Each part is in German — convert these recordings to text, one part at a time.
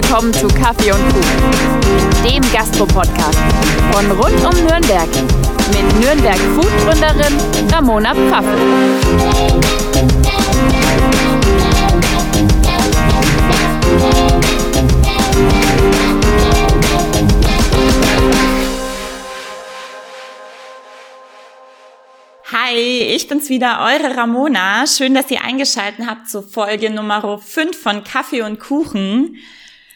willkommen zu Kaffee und Kuchen, dem Gastro-Podcast von rund um Nürnberg mit Nürnberg Food-Gründerin Ramona Pfaffel. Hi, ich bin's wieder, eure Ramona. Schön, dass ihr eingeschaltet habt zur Folge Nummer 5 von Kaffee und Kuchen.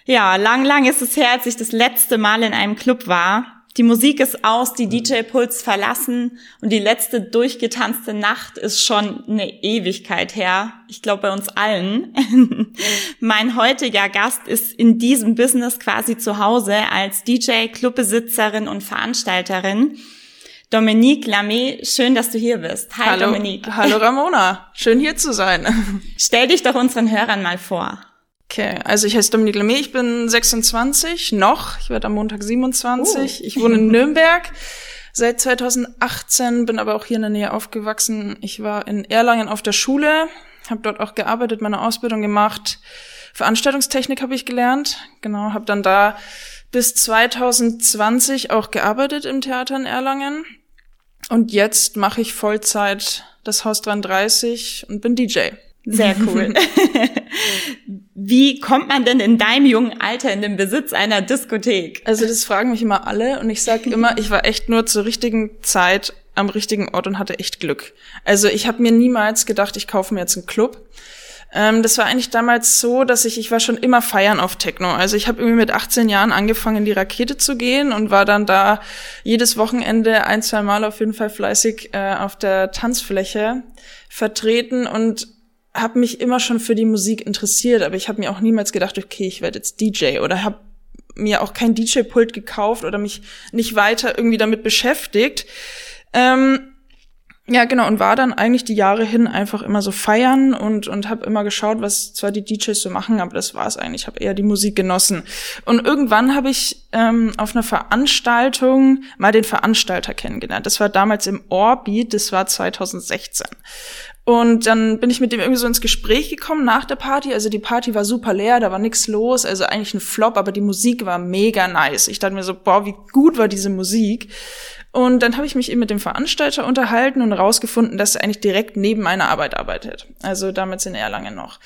Ja, lang, lang ist es her, als ich das letzte Mal in einem Club war. Die Musik ist aus, die DJ-Puls verlassen und die letzte durchgetanzte Nacht ist schon eine Ewigkeit her. Ich glaube bei uns allen. mein heutiger Gast ist in diesem Business quasi zu Hause als DJ, Clubbesitzerin und Veranstalterin. Dominique Lamé, schön, dass du hier bist. Hi Hallo, Dominique. Hallo Ramona, schön hier zu sein. Stell dich doch unseren Hörern mal vor. Okay, also ich heiße Dominique Lamé, ich bin 26, noch, ich werde am Montag 27. Uh. Ich wohne in Nürnberg seit 2018, bin aber auch hier in der Nähe aufgewachsen. Ich war in Erlangen auf der Schule, habe dort auch gearbeitet, meine Ausbildung gemacht. Veranstaltungstechnik habe ich gelernt, genau, habe dann da bis 2020 auch gearbeitet im Theater in Erlangen und jetzt mache ich Vollzeit das Haus 33 und bin DJ. Sehr cool. Wie kommt man denn in deinem jungen Alter in den Besitz einer Diskothek? Also das fragen mich immer alle und ich sage immer, ich war echt nur zur richtigen Zeit am richtigen Ort und hatte echt Glück. Also ich habe mir niemals gedacht, ich kaufe mir jetzt einen Club. Ähm, das war eigentlich damals so, dass ich, ich war schon immer feiern auf Techno. Also ich habe irgendwie mit 18 Jahren angefangen, in die Rakete zu gehen und war dann da jedes Wochenende ein, zwei Mal auf jeden Fall fleißig äh, auf der Tanzfläche vertreten und habe mich immer schon für die Musik interessiert, aber ich habe mir auch niemals gedacht, okay, ich werde jetzt DJ oder habe mir auch kein DJ-Pult gekauft oder mich nicht weiter irgendwie damit beschäftigt. Ähm, ja, genau, und war dann eigentlich die Jahre hin einfach immer so feiern und, und habe immer geschaut, was zwar die DJs so machen, aber das war es eigentlich. Ich habe eher die Musik genossen. Und irgendwann habe ich ähm, auf einer Veranstaltung mal den Veranstalter kennengelernt. Das war damals im Orbit, das war 2016. Und dann bin ich mit dem irgendwie so ins Gespräch gekommen nach der Party. Also die Party war super leer, da war nichts los, also eigentlich ein Flop, aber die Musik war mega nice. Ich dachte mir so, boah, wie gut war diese Musik. Und dann habe ich mich eben mit dem Veranstalter unterhalten und rausgefunden, dass er eigentlich direkt neben meiner Arbeit arbeitet. Also damals in Erlangen noch.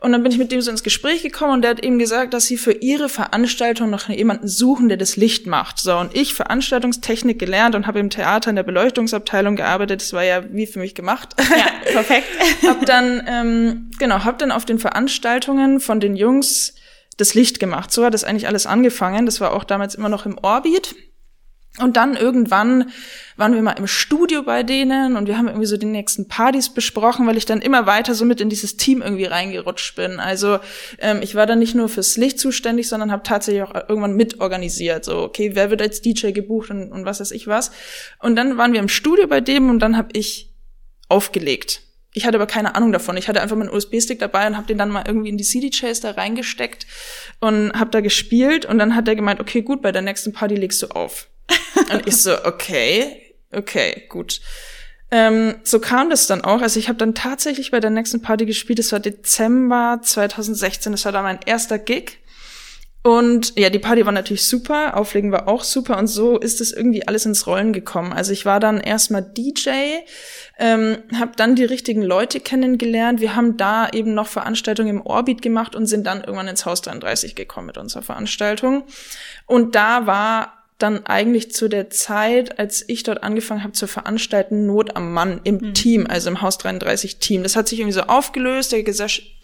Und dann bin ich mit dem so ins Gespräch gekommen und der hat eben gesagt, dass sie für ihre Veranstaltung noch jemanden suchen, der das Licht macht. So, und ich Veranstaltungstechnik gelernt und habe im Theater in der Beleuchtungsabteilung gearbeitet. Das war ja wie für mich gemacht. Ja, perfekt. hab dann, ähm, genau, hab dann auf den Veranstaltungen von den Jungs das Licht gemacht. So hat das eigentlich alles angefangen. Das war auch damals immer noch im Orbit. Und dann irgendwann waren wir mal im Studio bei denen und wir haben irgendwie so die nächsten Partys besprochen, weil ich dann immer weiter so mit in dieses Team irgendwie reingerutscht bin. Also ähm, ich war dann nicht nur fürs Licht zuständig, sondern habe tatsächlich auch irgendwann mitorganisiert. So, okay, wer wird als DJ gebucht und, und was weiß ich was. Und dann waren wir im Studio bei dem und dann habe ich aufgelegt. Ich hatte aber keine Ahnung davon. Ich hatte einfach meinen USB-Stick dabei und habe den dann mal irgendwie in die CD-Chase da reingesteckt und habe da gespielt. Und dann hat er gemeint, okay, gut, bei der nächsten Party legst du auf. Und ich so, okay, okay, gut. Ähm, so kam das dann auch. Also ich habe dann tatsächlich bei der nächsten Party gespielt. Das war Dezember 2016. Das war dann mein erster Gig. Und ja, die Party war natürlich super, Auflegen war auch super und so ist es irgendwie alles ins Rollen gekommen. Also ich war dann erstmal DJ, ähm, habe dann die richtigen Leute kennengelernt. Wir haben da eben noch Veranstaltungen im Orbit gemacht und sind dann irgendwann ins Haus 33 gekommen mit unserer Veranstaltung. Und da war dann eigentlich zu der Zeit, als ich dort angefangen habe zu veranstalten, Not am Mann im mhm. Team, also im Haus 33 Team. Das hat sich irgendwie so aufgelöst. Der,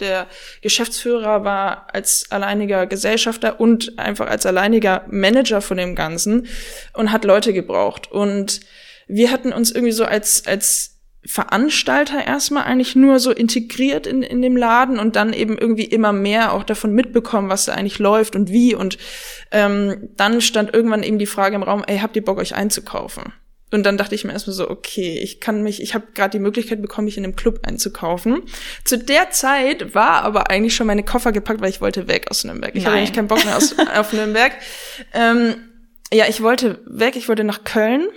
der, Geschäftsführer war als alleiniger Gesellschafter und einfach als alleiniger Manager von dem Ganzen und hat Leute gebraucht. Und wir hatten uns irgendwie so als, als Veranstalter erstmal eigentlich nur so integriert in, in dem Laden und dann eben irgendwie immer mehr auch davon mitbekommen, was da eigentlich läuft und wie. Und ähm, dann stand irgendwann eben die Frage im Raum, ey, habt ihr Bock, euch einzukaufen? Und dann dachte ich mir erstmal so, okay, ich kann mich, ich habe gerade die Möglichkeit bekommen, mich in einem Club einzukaufen. Zu der Zeit war aber eigentlich schon meine Koffer gepackt, weil ich wollte weg aus Nürnberg. Ich Nein. hatte eigentlich keinen Bock mehr aus, auf Nürnberg. Ähm, ja, ich wollte weg, ich wollte nach Köln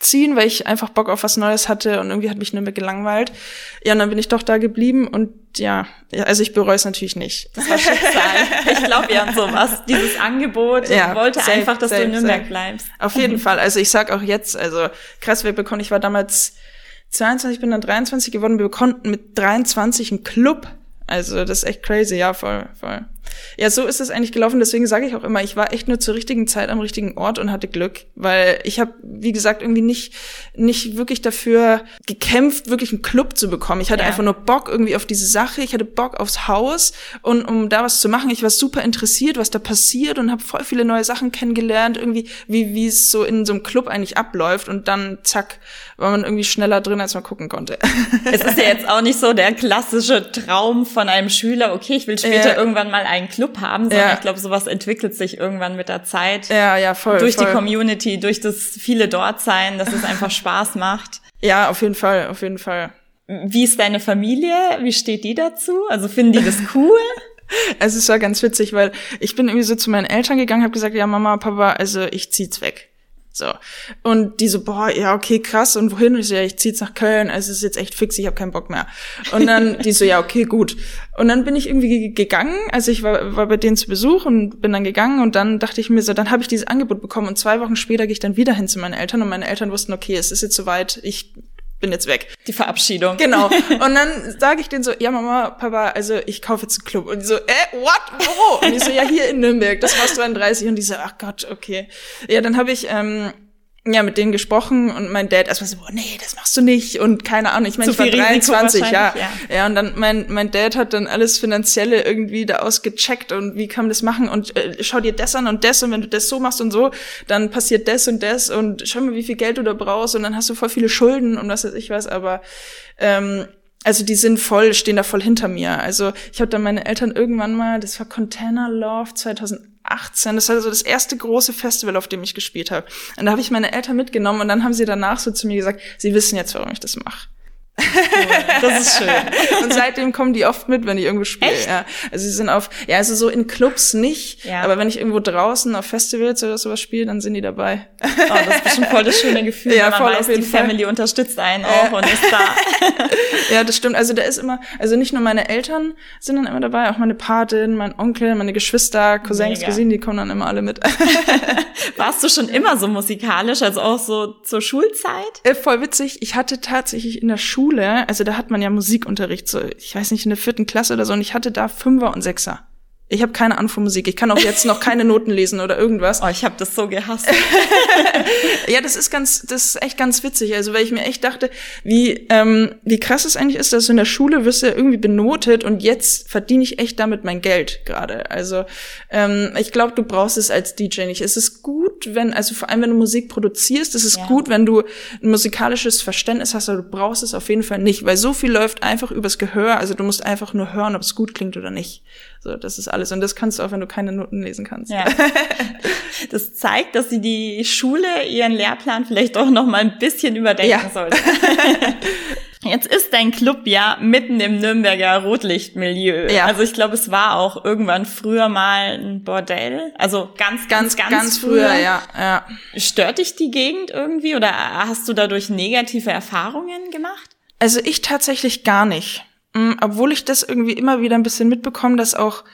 ziehen, weil ich einfach Bock auf was Neues hatte und irgendwie hat mich Nürnberg gelangweilt. Ja, und dann bin ich doch da geblieben und ja, also ich bereue es natürlich nicht. Das war Schicksal. ich glaube ja an sowas. Dieses Angebot ja, wollte safe, einfach, dass safe, du in Nürnberg safe. bleibst. Auf jeden Fall. Also ich sag auch jetzt, also krass, wir bekommen, ich war damals 22, bin dann 23 geworden, wir konnten mit 23 einen Club. Also das ist echt crazy, ja, voll, voll. Ja, so ist es eigentlich gelaufen. Deswegen sage ich auch immer, ich war echt nur zur richtigen Zeit am richtigen Ort und hatte Glück, weil ich habe, wie gesagt, irgendwie nicht nicht wirklich dafür gekämpft, wirklich einen Club zu bekommen. Ich hatte ja. einfach nur Bock irgendwie auf diese Sache. Ich hatte Bock aufs Haus und um da was zu machen. Ich war super interessiert, was da passiert und habe voll viele neue Sachen kennengelernt, irgendwie wie wie es so in so einem Club eigentlich abläuft und dann zack war man irgendwie schneller drin, als man gucken konnte. Es ist ja jetzt auch nicht so der klassische Traum von einem Schüler. Okay, ich will später ja. irgendwann mal einen Club haben, sondern ja. ich glaube, sowas entwickelt sich irgendwann mit der Zeit. Ja, ja, voll. Durch voll. die Community, durch das viele dort sein, dass es einfach Spaß macht. Ja, auf jeden Fall, auf jeden Fall. Wie ist deine Familie? Wie steht die dazu? Also finden die das cool? es war ganz witzig, weil ich bin irgendwie so zu meinen Eltern gegangen, habe gesagt, ja Mama, Papa, also ich zieh's weg. So. Und die so, boah, ja, okay, krass. Und wohin? Und ich so, ja, ich zieh jetzt nach Köln. Also es ist jetzt echt fix, ich habe keinen Bock mehr. Und dann die so, ja, okay, gut. Und dann bin ich irgendwie gegangen. Also ich war, war bei denen zu Besuch und bin dann gegangen. Und dann dachte ich mir so, dann habe ich dieses Angebot bekommen. Und zwei Wochen später gehe ich dann wieder hin zu meinen Eltern. Und meine Eltern wussten, okay, es ist jetzt soweit, ich bin jetzt weg. Die Verabschiedung. Genau. Und dann sage ich denen so, ja Mama, Papa, also ich kaufe jetzt einen Club. Und die so, äh, what? Wo? Und ich so, ja, hier in Nürnberg, das Haus 33. Und die so, ach Gott, okay. Ja, dann habe ich ähm, ja, mit denen gesprochen und mein Dad erstmal so, nee, das machst du nicht und keine Ahnung, ich meine, ich war 23, ja. ja. Ja, und dann mein, mein Dad hat dann alles Finanzielle irgendwie da ausgecheckt und wie kann man das machen und äh, schau dir das an und das und wenn du das so machst und so, dann passiert das und das und schau mal, wie viel Geld du da brauchst und dann hast du voll viele Schulden und was weiß ich was, aber ähm, also die sind voll, stehen da voll hinter mir. Also ich habe dann meine Eltern irgendwann mal, das war Container Love 2018, das war so das erste große Festival, auf dem ich gespielt habe. Und da habe ich meine Eltern mitgenommen und dann haben sie danach so zu mir gesagt, sie wissen jetzt, warum ich das mache. Das ist schön. Und seitdem kommen die oft mit, wenn ich irgendwo spiele. Ja. Also sie sind auf, ja, also so in Clubs nicht, ja. aber wenn ich irgendwo draußen auf Festivals oder sowas spiele, dann sind die dabei. Oh, das ist bestimmt voll das schöne Gefühl, ja, wenn man weiß, die Fall. Family unterstützt einen auch und ist da. ja, das stimmt. Also da ist immer, also nicht nur meine Eltern sind dann immer dabei, auch meine Patin, mein Onkel, meine Geschwister, Cousins, Mega. Cousinen, die kommen dann immer alle mit. Warst du schon immer so musikalisch, also auch so zur Schulzeit? Äh, voll witzig. Ich hatte tatsächlich in der Schule Schule, also da hat man ja Musikunterricht, so, ich weiß nicht, in der vierten Klasse oder so, und ich hatte da Fünfer und Sechser. Ich habe keine Ahnung von Musik. Ich kann auch jetzt noch keine Noten lesen oder irgendwas. Oh, ich habe das so gehasst. ja, das ist ganz, das ist echt ganz witzig. Also weil ich mir echt dachte, wie ähm, wie krass es eigentlich ist, dass du in der Schule wirst ja irgendwie benotet und jetzt verdiene ich echt damit mein Geld gerade. Also ähm, ich glaube, du brauchst es als DJ nicht. Es ist gut, wenn also vor allem wenn du Musik produzierst, es ist ja. gut, wenn du ein musikalisches Verständnis hast, aber du brauchst es auf jeden Fall nicht, weil so viel läuft einfach übers Gehör. Also du musst einfach nur hören, ob es gut klingt oder nicht. So, das ist alles. Und das kannst du auch, wenn du keine Noten lesen kannst. Ja. Das zeigt, dass sie die Schule ihren Lehrplan vielleicht auch noch mal ein bisschen überdenken ja. sollte. Jetzt ist dein Club ja mitten im Nürnberger Rotlichtmilieu. Ja. Also ich glaube, es war auch irgendwann früher mal ein Bordell. Also ganz, ganz, ganz, ganz früher. früher ja, ja. Stört dich die Gegend irgendwie oder hast du dadurch negative Erfahrungen gemacht? Also ich tatsächlich gar nicht. Mm, obwohl ich das irgendwie immer wieder ein bisschen mitbekomme, dass auch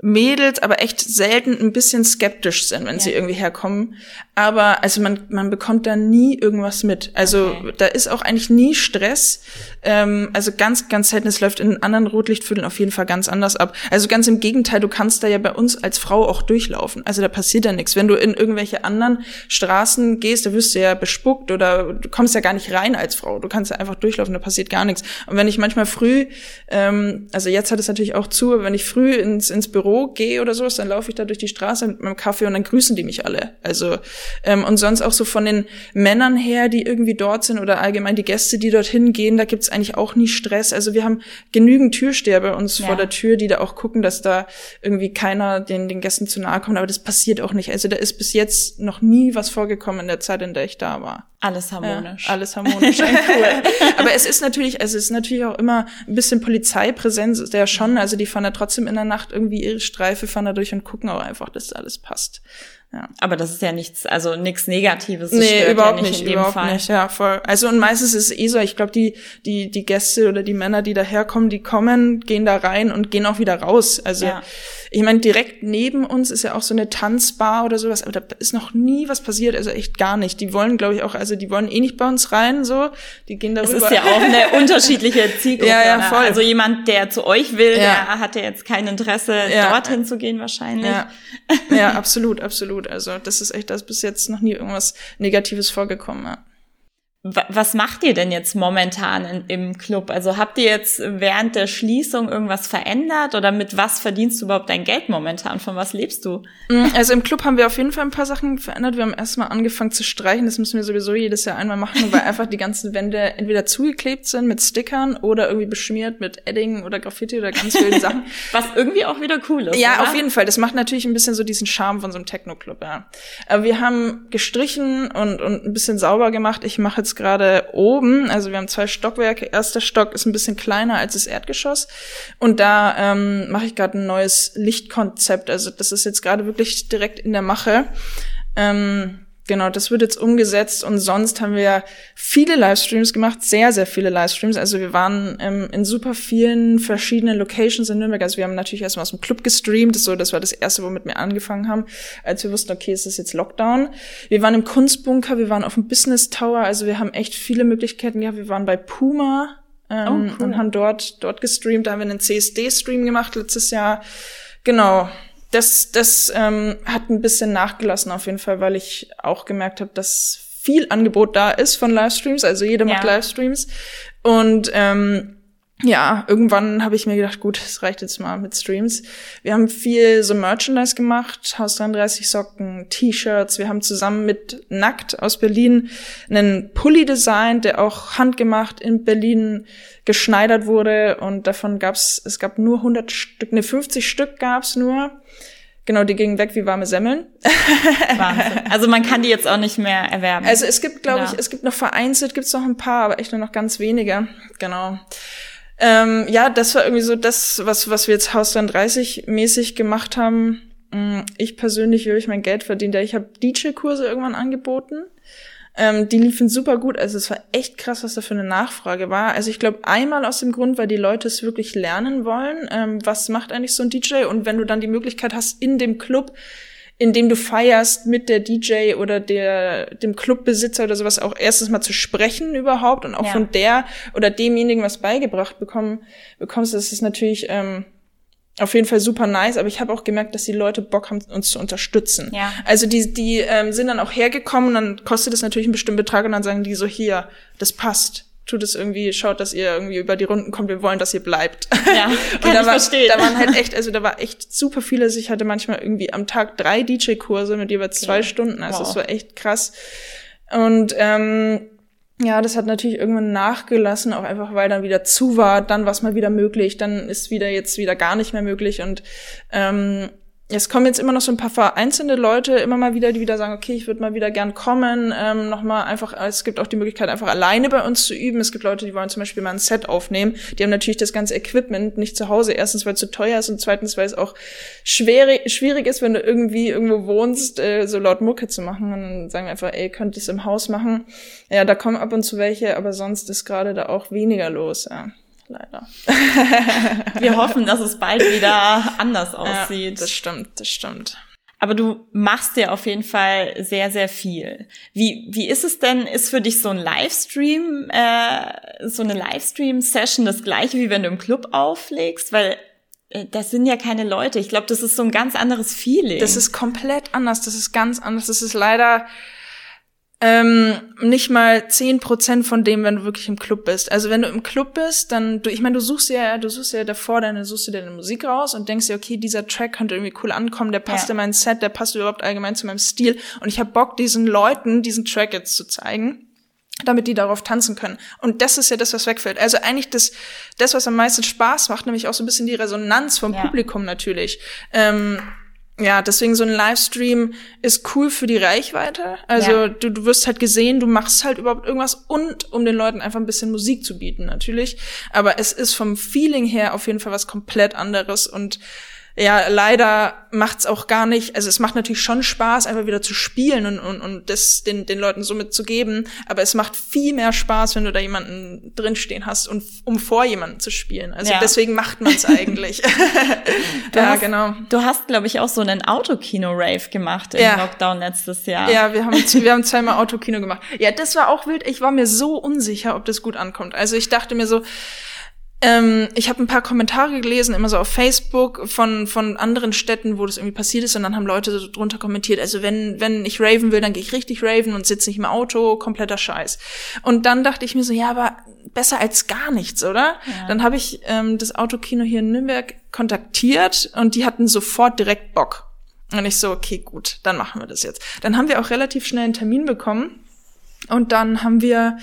Mädels aber echt selten ein bisschen skeptisch sind, wenn ja. sie irgendwie herkommen. Aber also man, man bekommt da nie irgendwas mit. Also okay. da ist auch eigentlich nie Stress. Ähm, also ganz, ganz selten. Es läuft in anderen Rotlichtvierteln auf jeden Fall ganz anders ab. Also ganz im Gegenteil, du kannst da ja bei uns als Frau auch durchlaufen. Also da passiert ja nichts. Wenn du in irgendwelche anderen Straßen gehst, da wirst du ja bespuckt oder du kommst ja gar nicht rein als Frau. Du kannst ja einfach durchlaufen, da passiert gar nichts. Und wenn ich manchmal früh, ähm, also jetzt hat es natürlich auch zu, aber wenn ich früh ins, ins Büro gehe oder sowas, dann laufe ich da durch die Straße mit meinem Kaffee und dann grüßen die mich alle. Also ähm, und sonst auch so von den Männern her, die irgendwie dort sind oder allgemein die Gäste, die dorthin gehen, da gibt's eigentlich auch nie Stress. Also wir haben genügend Türsteher bei uns ja. vor der Tür, die da auch gucken, dass da irgendwie keiner den, den Gästen zu nahe kommt. Aber das passiert auch nicht. Also da ist bis jetzt noch nie was vorgekommen in der Zeit, in der ich da war. Alles harmonisch. Ja, alles harmonisch, cool. Aber es ist natürlich, also es ist natürlich auch immer ein bisschen Polizeipräsenz, ist der schon, also die fahren da trotzdem in der Nacht irgendwie ihre Streife, fahren da durch und gucken auch einfach, dass alles passt. Ja. Aber das ist ja nichts, also nichts Negatives. Das nee, überhaupt ja nicht, nicht überhaupt Fall. nicht, ja, voll. Also und meistens ist es eh so, ich glaube, die, die, die Gäste oder die Männer, die daherkommen, die kommen, gehen da rein und gehen auch wieder raus. Also ja. Ich meine, direkt neben uns ist ja auch so eine Tanzbar oder sowas, aber da ist noch nie was passiert, also echt gar nicht. Die wollen, glaube ich, auch, also die wollen eh nicht bei uns rein, so. Die gehen darüber. Es ist ja auch eine unterschiedliche Zielgruppe. Ja, ja, voll. Also jemand, der zu euch will, ja. der hat ja jetzt kein Interesse, ja. dorthin zu gehen wahrscheinlich. Ja, ja absolut, absolut. Also das ist echt, da ist bis jetzt noch nie irgendwas Negatives vorgekommen. Ja. Was macht ihr denn jetzt momentan in, im Club? Also habt ihr jetzt während der Schließung irgendwas verändert oder mit was verdienst du überhaupt dein Geld momentan? Von was lebst du? Mm, also im Club haben wir auf jeden Fall ein paar Sachen verändert. Wir haben erstmal angefangen zu streichen. Das müssen wir sowieso jedes Jahr einmal machen, weil einfach die ganzen Wände entweder zugeklebt sind mit Stickern oder irgendwie beschmiert mit Edding oder Graffiti oder ganz vielen Sachen. Was irgendwie auch wieder cool ist. Ja, oder? auf jeden Fall. Das macht natürlich ein bisschen so diesen Charme von so einem Techno-Club, ja. Aber wir haben gestrichen und, und ein bisschen sauber gemacht. Ich mache jetzt jetzt gerade oben, also wir haben zwei Stockwerke. Erster Stock ist ein bisschen kleiner als das Erdgeschoss und da ähm, mache ich gerade ein neues Lichtkonzept. Also das ist jetzt gerade wirklich direkt in der Mache. Ähm, Genau, das wird jetzt umgesetzt und sonst haben wir viele Livestreams gemacht, sehr, sehr viele Livestreams. Also wir waren ähm, in super vielen verschiedenen Locations in Nürnberg. Also wir haben natürlich erstmal aus dem Club gestreamt, das, so, das war das erste, womit wir angefangen haben, als wir wussten, okay, es ist jetzt Lockdown. Wir waren im Kunstbunker, wir waren auf dem Business Tower, also wir haben echt viele Möglichkeiten gehabt. Wir waren bei Puma ähm, oh, cool. und haben dort, dort gestreamt. Da haben wir einen CSD-Stream gemacht letztes Jahr. Genau das, das ähm, hat ein bisschen nachgelassen auf jeden Fall, weil ich auch gemerkt habe, dass viel Angebot da ist von Livestreams. Also jeder macht ja. Livestreams. Und ähm, ja, irgendwann habe ich mir gedacht, gut, es reicht jetzt mal mit Streams. Wir haben viel so Merchandise gemacht, Haus 33 Socken, T-Shirts. Wir haben zusammen mit Nackt aus Berlin einen Pulli designt, der auch handgemacht in Berlin geschneidert wurde. Und davon gab's, es gab nur 100 Stück, ne 50 Stück gab's nur. Genau, die gingen weg wie warme Semmeln. Wahnsinn. Also man kann die jetzt auch nicht mehr erwerben. Also es gibt, glaube ja. ich, es gibt noch vereinzelt, gibt's noch ein paar, aber echt nur noch ganz wenige. Genau. Ähm, ja, das war irgendwie so das, was, was wir jetzt Haus 30 mäßig gemacht haben. Mm, ich persönlich, wie habe ich mein Geld verdient? Ich habe DJ-Kurse irgendwann angeboten. Ähm, die liefen super gut. Also es war echt krass, was da für eine Nachfrage war. Also ich glaube, einmal aus dem Grund, weil die Leute es wirklich lernen wollen. Ähm, was macht eigentlich so ein DJ? Und wenn du dann die Möglichkeit hast, in dem Club in dem du feierst mit der DJ oder der dem Clubbesitzer oder sowas auch erstens mal zu sprechen überhaupt und auch ja. von der oder demjenigen was beigebracht bekommen bekommst, das ist natürlich ähm, auf jeden Fall super nice, aber ich habe auch gemerkt, dass die Leute Bock haben, uns zu unterstützen. Ja. Also die, die ähm, sind dann auch hergekommen, dann kostet es natürlich einen bestimmten Betrag und dann sagen die so, hier, das passt. Tut es irgendwie, schaut, dass ihr irgendwie über die Runden kommt, wir wollen, dass ihr bleibt. Ja, kann da ich war, verstehen. Da waren halt echt, also da war echt super viele. Also ich hatte manchmal irgendwie am Tag drei DJ-Kurse mit jeweils zwei ja. Stunden. Also wow. das war echt krass. Und ähm, ja, das hat natürlich irgendwann nachgelassen, auch einfach weil dann wieder zu war, dann war es mal wieder möglich, dann ist wieder jetzt wieder gar nicht mehr möglich und ähm, es kommen jetzt immer noch so ein paar vereinzelte Leute immer mal wieder, die wieder sagen, okay, ich würde mal wieder gern kommen, ähm, nochmal einfach, es gibt auch die Möglichkeit, einfach alleine bei uns zu üben. Es gibt Leute, die wollen zum Beispiel mal ein Set aufnehmen. Die haben natürlich das ganze Equipment nicht zu Hause. Erstens, weil es zu teuer ist und zweitens, weil es auch schwer, schwierig ist, wenn du irgendwie irgendwo wohnst, äh, so laut Mucke zu machen. Und dann sagen wir einfach, ey, könnt ihr es im Haus machen. Ja, da kommen ab und zu welche, aber sonst ist gerade da auch weniger los, ja leider. Wir hoffen, dass es bald wieder anders aussieht. Ja, das stimmt, das stimmt. Aber du machst ja auf jeden Fall sehr, sehr viel. Wie, wie ist es denn, ist für dich so ein Livestream, äh, so eine Livestream-Session das gleiche, wie wenn du im Club auflegst? Weil äh, das sind ja keine Leute. Ich glaube, das ist so ein ganz anderes Feeling. Das ist komplett anders. Das ist ganz anders. Das ist leider ähm, nicht mal zehn Prozent von dem, wenn du wirklich im Club bist. Also wenn du im Club bist, dann, du, ich meine, du suchst ja, du suchst ja davor deine, suchst du deine Musik raus und denkst dir, okay, dieser Track könnte irgendwie cool ankommen, der passt ja. in mein Set, der passt überhaupt allgemein zu meinem Stil und ich habe Bock, diesen Leuten diesen Track jetzt zu zeigen damit die darauf tanzen können. Und das ist ja das, was wegfällt. Also eigentlich das, das, was am meisten Spaß macht, nämlich auch so ein bisschen die Resonanz vom ja. Publikum natürlich. Ähm, ja, deswegen so ein Livestream ist cool für die Reichweite. Also Ja. du, du wirst halt gesehen, du machst halt überhaupt irgendwas und um den Leuten einfach ein bisschen Musik zu bieten, natürlich. Aber es ist vom Feeling her auf jeden Fall was komplett anderes und ja, leider macht's auch gar nicht, also es macht natürlich schon Spaß, einfach wieder zu spielen und, und, und das den, den Leuten so mitzugeben, aber es macht viel mehr Spaß, wenn du da jemanden drinstehen hast und um vor jemanden zu spielen. Also Ja. deswegen macht man's eigentlich. ja, hast- genau. Du hast, glaube ich, auch so einen Autokino-Rave gemacht im Ja. Lockdown letztes Jahr. Ja, wir haben, wir haben zweimal Autokino gemacht. Ja, das war auch wild. Ich war mir so unsicher, ob das gut ankommt. Also ich dachte mir so, ähm, ich habe ein paar Kommentare gelesen, immer so auf Facebook von von anderen Städten, wo das irgendwie passiert ist, und dann haben Leute so drunter kommentiert, also wenn wenn ich raven will, dann gehe ich richtig raven und sitze nicht im Auto, kompletter Scheiß. Und dann dachte ich mir so, ja, aber besser als gar nichts, oder? Dann habe ich ähm, das Autokino hier in Nürnberg kontaktiert und die hatten sofort direkt Bock. Und ich so, okay, gut, dann machen wir das jetzt. Dann haben wir auch relativ schnell einen Termin bekommen. Und dann haben wir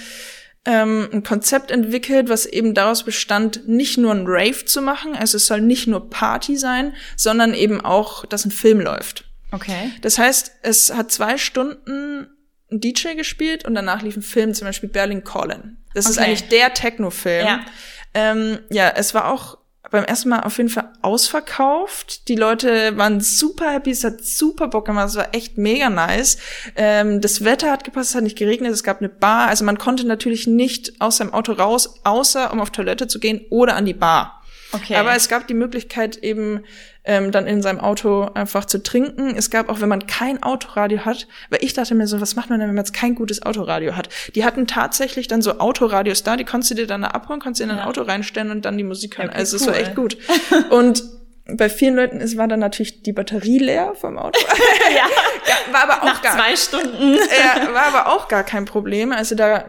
ähm, ein Konzept entwickelt, was eben daraus bestand, nicht nur ein Rave zu machen, also es soll nicht nur Party sein, sondern eben auch, dass ein Film läuft. Okay. Das heißt, es hat zwei Stunden ein DJ gespielt und danach lief ein Film, zum Beispiel Berlin Calling. Das ist Okay. eigentlich der Techno-Film. Ja. Ähm, ja, es war auch beim ersten Mal auf jeden Fall ausverkauft. Die Leute waren super happy, es hat super Bock gemacht, es war echt mega nice. Ähm, das Wetter hat gepasst, es hat nicht geregnet, es gab eine Bar. Also man konnte natürlich nicht aus seinem Auto raus, außer um auf Toilette zu gehen oder an die Bar. Okay. Aber es gab die Möglichkeit eben ähm, dann in seinem Auto einfach zu trinken. Es gab auch, wenn man kein Autoradio hat, weil ich dachte mir so, was macht man denn, wenn man jetzt kein gutes Autoradio hat? Die hatten tatsächlich dann so Autoradios da, die konntest du dir dann da abholen, konntest in ein Ja. Auto reinstellen und dann die Musik hören. Okay, also es war cool. echt gut. Und bei vielen Leuten ist, war dann natürlich die Batterie leer vom Auto. ja. Ja, war aber auch Nach gar zwei Stunden. ja, war aber auch gar kein Problem. Also da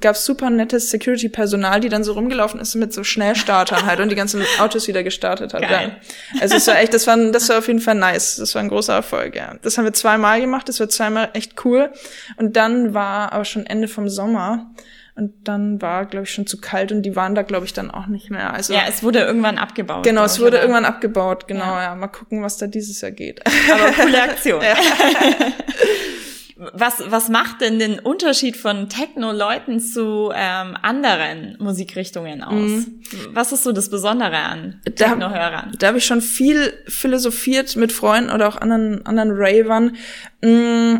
gab's super nettes Security-Personal, die dann so rumgelaufen ist mit so Schnellstartern halt und die ganzen Autos wieder gestartet hat. Geil. Ja. Also es war echt, das war, das war auf jeden Fall nice. Das war ein großer Erfolg, ja. Das haben wir zweimal gemacht, das war zweimal echt cool. Und dann war aber schon Ende vom Sommer. Und dann war, glaube ich, schon zu kalt und die waren da, glaube ich, dann auch nicht mehr. Also Ja, es wurde irgendwann abgebaut. genau, es wurde aber- irgendwann abgebaut. Genau, Ja. ja. Mal gucken, was da dieses Jahr geht. Aber coole Aktion. Was, was macht denn den Unterschied von Techno-Leuten zu ähm, anderen Musikrichtungen aus? Was ist so das Besondere an Mhm. Da- Techno-Hörern? Da habe ich schon viel philosophiert mit Freunden oder auch anderen, anderen Ravern. Mm,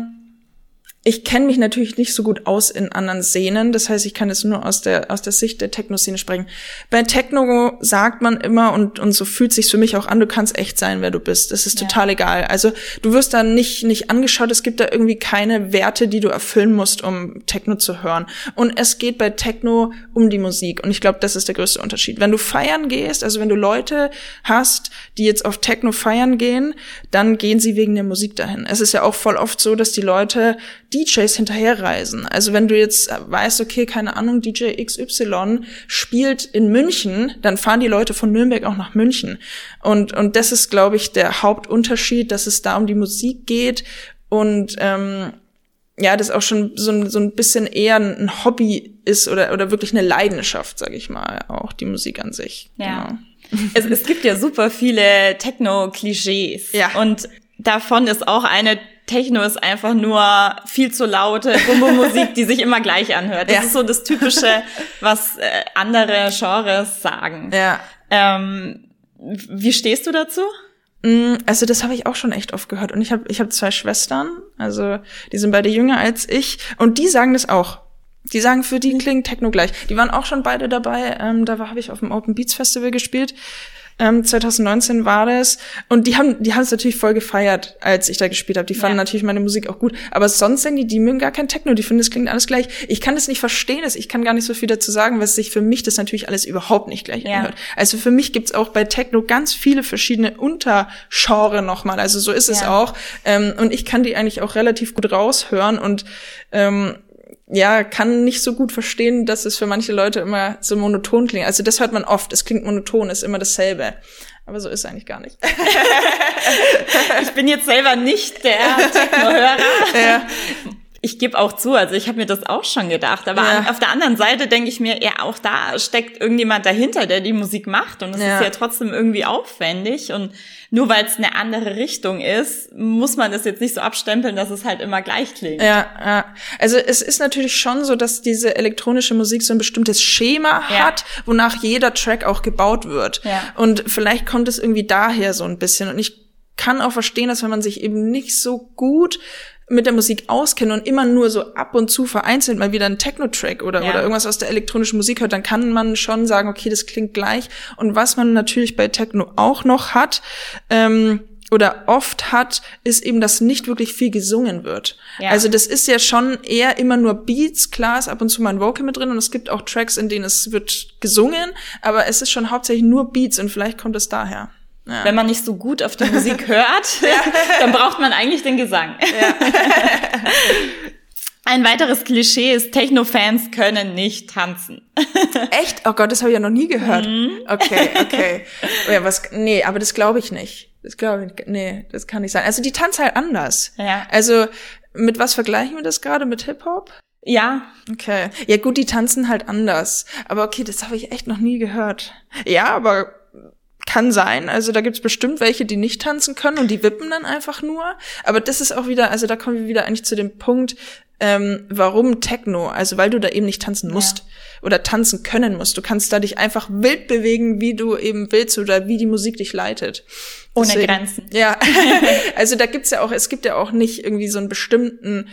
Ich kenne mich natürlich nicht so gut aus in anderen Szenen. Das heißt, ich kann jetzt nur aus der, aus der Sicht der Techno-Szene sprechen. Bei Techno sagt man immer, und, und so fühlt sich's für mich auch an, du kannst echt sein, wer du bist. Das ist Ja. total egal. Also du wirst da nicht, nicht angeschaut. Es gibt da irgendwie keine Werte, die du erfüllen musst, um Techno zu hören. Und es geht bei Techno um die Musik. Und ich glaube, das ist der größte Unterschied. Wenn du feiern gehst, also wenn du Leute hast, die jetzt auf Techno feiern gehen, dann gehen sie wegen der Musik dahin. Es ist ja auch voll oft so, dass die Leute DJs hinterherreisen. Also wenn du jetzt weißt, okay, keine Ahnung, DJ XY spielt in München, dann fahren die Leute von Nürnberg auch nach München. Und, und das ist, glaube ich, der Hauptunterschied, dass es da um die Musik geht und ähm, ja, das auch schon so ein, so ein bisschen eher ein Hobby ist oder, oder wirklich eine Leidenschaft, sage ich mal, auch die Musik an sich. Ja. Genau. Es, es gibt ja super viele Techno-Klischees. Ja. Und davon ist auch eine Techno ist einfach nur viel zu laute Bumbo-Musik, die sich immer gleich anhört. Das Ja. ist so das Typische, was äh, andere Genres sagen. Ja. Ähm, wie stehst du dazu? Mm, Also das habe ich auch schon echt oft gehört. Und ich habe ich hab zwei Schwestern, also die sind beide jünger als ich. Und die sagen das auch. Die sagen, für die klingt Techno gleich. Die waren auch schon beide dabei. Ähm, da habe ich auf dem Open Beats Festival gespielt. Ähm, 2019 war das. Und die haben die haben es natürlich voll gefeiert, als ich da gespielt habe. Die fanden Ja. natürlich meine Musik auch gut. Aber sonst sagen die, die mögen gar kein Techno. Die finden, es klingt alles gleich. Ich kann das nicht verstehen. das- Ich kann gar nicht so viel dazu sagen, weil sich für mich das natürlich alles überhaupt nicht gleich Ja. anhört. Also für mich gibt's auch bei Techno ganz viele verschiedene Untergenre nochmal. Also so ist es Ja. auch. Ähm, und ich kann die eigentlich auch relativ gut raushören und ähm, ja, kann nicht so gut verstehen, dass es für manche Leute immer so monoton klingt. Also das hört man oft. Es klingt monoton, ist immer dasselbe. Aber so ist es eigentlich gar nicht. Ich bin jetzt selber nicht der Techno-Hörer. ja. Ich gebe auch zu, also ich habe mir das auch schon gedacht. Aber Ja. an, auf der anderen Seite denke ich mir, ja, auch da steckt irgendjemand dahinter, der die Musik macht. Und es Ja. ist ja trotzdem irgendwie aufwendig. Und nur weil es eine andere Richtung ist, muss man das jetzt nicht so abstempeln, dass es halt immer gleich klingt. Ja, ja. Also es ist natürlich schon so, dass diese elektronische Musik so ein bestimmtes Schema Ja. hat, wonach jeder Track auch gebaut wird. Ja. Und vielleicht kommt es irgendwie daher so ein bisschen. Und ich kann auch verstehen, dass wenn man sich eben nicht so gut mit der Musik auskennt und immer nur so ab und zu vereinzelt mal wieder einen Techno-Track oder, Ja. oder irgendwas aus der elektronischen Musik hört, dann kann man schon sagen, okay, das klingt gleich. Und was man natürlich bei Techno auch noch hat, ähm, oder oft hat, ist eben, dass nicht wirklich viel gesungen wird. Ja. Also das ist ja schon eher immer nur Beats, klar ist ab und zu mal ein Vocal mit drin und es gibt auch Tracks, in denen es wird gesungen, aber es ist schon hauptsächlich nur Beats und vielleicht kommt es daher. Ja. Wenn man nicht so gut auf die Musik hört, dann braucht man eigentlich den Gesang. Ein weiteres Klischee ist, Techno-Fans können nicht tanzen. Echt? Oh Gott, das habe ich ja noch nie gehört. Mhm. Okay, okay. Oh ja, was, nee, aber das glaube ich nicht. Das glaube ich, nee, das kann nicht sein. Also die tanzen halt anders. Ja. Also mit was vergleichen wir das gerade? Mit Hip-Hop? Ja, Okay. Ja gut, die tanzen halt anders. Aber okay, das habe ich echt noch nie gehört. Ja, aber kann sein. Also da gibt's bestimmt welche, die nicht tanzen können und die wippen dann einfach nur. Aber das ist auch wieder, also da kommen wir wieder eigentlich zu dem Punkt, ähm, warum Techno? Also weil du da eben nicht tanzen musst oder tanzen können musst. Du kannst da dich einfach wild bewegen, wie du eben willst oder wie die Musik dich leitet. Ohne Grenzen. Ja, also da gibt's ja auch, es gibt ja auch nicht irgendwie so einen bestimmten